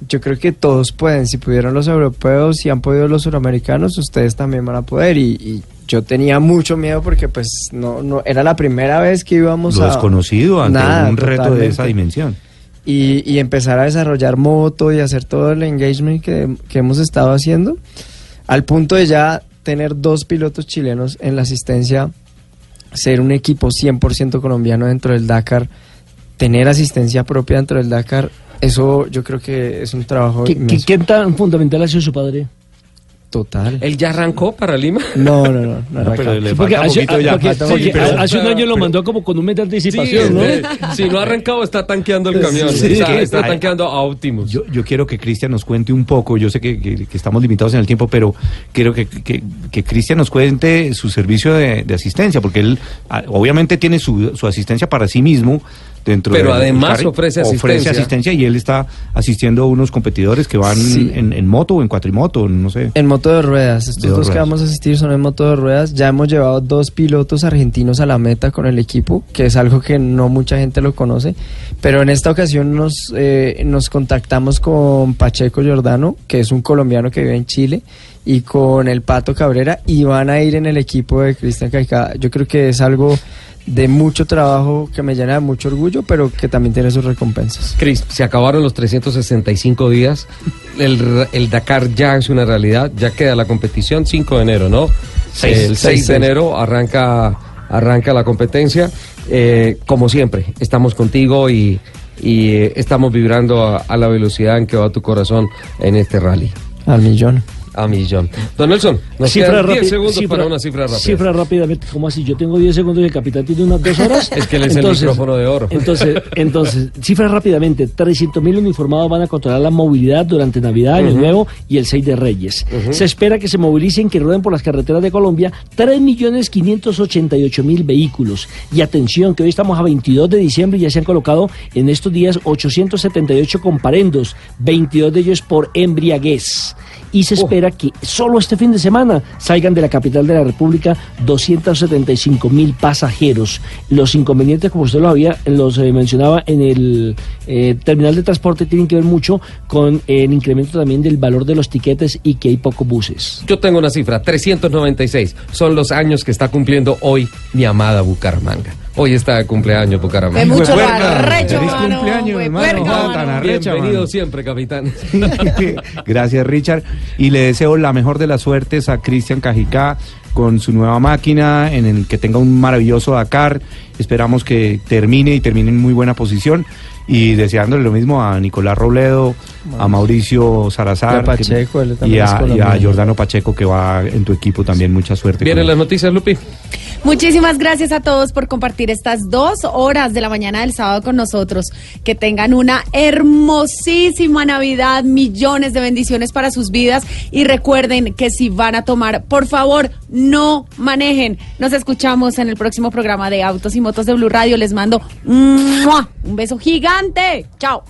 yo creo que todos pueden, si pudieron los europeos, si han podido los suramericanos, ustedes también van a poder. Y, y yo tenía mucho miedo porque pues no, no era la primera vez que íbamos Lo a... desconocido ante Nada, un reto de esa dimensión. Y, y empezar a desarrollar moto y hacer todo el engagement que, que hemos estado haciendo, al punto de ya tener dos pilotos chilenos en la asistencia, ser un equipo 100% colombiano dentro del Dakar, tener asistencia propia dentro del Dakar, eso yo creo que es un trabajo ¿Qué, tan fundamental ha sido su padre? Total. ¿Él ya arrancó para Lima? No, no, no. no, No, arranca. pero le Sí, porque falta hace, poquito ya. porque- falta porque poquito. hace- hace un año lo mandó como con un mes de Sí, anticipación, ¿no? eh, si no ha arrancado, está tanqueando el camión. Sí. está, está tanqueando a Optimus. Yo, yo quiero que Cristian nos cuente un poco, yo sé que, que- que estamos limitados en el tiempo, pero quiero que, que, que Cristian nos cuente su servicio de, de asistencia, porque él ah, obviamente tiene su, su asistencia para sí mismo dentro Pero además ofrece ofrece asistencia. asistencia y él está asistiendo a unos competidores que van Sí. en, en moto o en cuatrimoto, no sé. En moto de ruedas, estos De dos dos que vamos a asistir son en moto de ruedas. Ya hemos llevado dos pilotos argentinos a la meta con el equipo, que es algo que no mucha gente lo conoce. Pero en esta ocasión nos, eh, nos contactamos con Pacheco Giordano, que es un colombiano que vive en Chile, y con el Pato Cabrera, y van a ir en el equipo de Cristian Caica. Yo creo que es algo de mucho trabajo que me llena de mucho orgullo, pero que también tiene sus recompensas. Cris, se acabaron los 365 días. El, el Dakar ya es una realidad. Ya queda la competición 5 de enero, ¿no? Seis. el 6 Seis, de seis. enero arranca, arranca la competencia. Eh, como siempre, estamos contigo y, y, eh, estamos vibrando a, a la velocidad en que va tu corazón en este rally. Al millón. A millón. Don Nelson, nos Cifra quedan 10 rápida- segundos cifra- para una cifra rápida. Cifra rápidamente, ¿cómo así? Yo tengo 10 segundos y el capitán tiene unas dos horas. Es que él es el micrófono de oro. Entonces, entonces cifra rápidamente, 300 mil uniformados van a controlar la movilidad durante Navidad, Año. Nuevo y el 6 de Reyes. Se espera que se movilicen, que rueden por las carreteras de Colombia 3.588.000 vehículos. Y atención, que hoy estamos a 22 de diciembre y ya se han colocado en estos días 878 comparendos, 22 de ellos por embriaguez. Y se espera que solo este fin de semana salgan de la capital de la República 275 mil pasajeros. Los inconvenientes, como usted lo había, los eh, mencionaba en el eh, terminal de transporte, tienen que ver mucho con el incremento también del valor de los tiquetes y que hay pocos buses. Yo tengo una cifra, 396. Son los años que está cumpliendo hoy mi amada Bucaramanga. Hoy está de cumpleaños Bucaramanga. Qué mucho arrecho, Feliz mano, cumpleaños, hermano. puerca, tan arrecha, Bienvenido mano. siempre, capitán. Gracias, Richard. Y le deseo la mejor de las suertes a Cristian Cajicá con su nueva máquina, en el que tenga un maravilloso Dakar. Esperamos que termine y termine en muy buena posición. Y deseándole lo mismo a Nicolás Robledo, a Mauricio Salazar Y a Pacheco, él que- y, es a, y a. Jordano Pacheco que va en tu equipo también. Mucha suerte. ¿Vienen las noticias, Lupi? Muchísimas gracias a todos por compartir estas dos horas de la mañana del sábado con nosotros. Que tengan una hermosísima Navidad, millones de bendiciones para sus vidas y recuerden que si van a tomar, por favor, no manejen. Nos escuchamos en el próximo programa de Autos y Motos de Blue Radio. Les mando un beso gigante. Chao.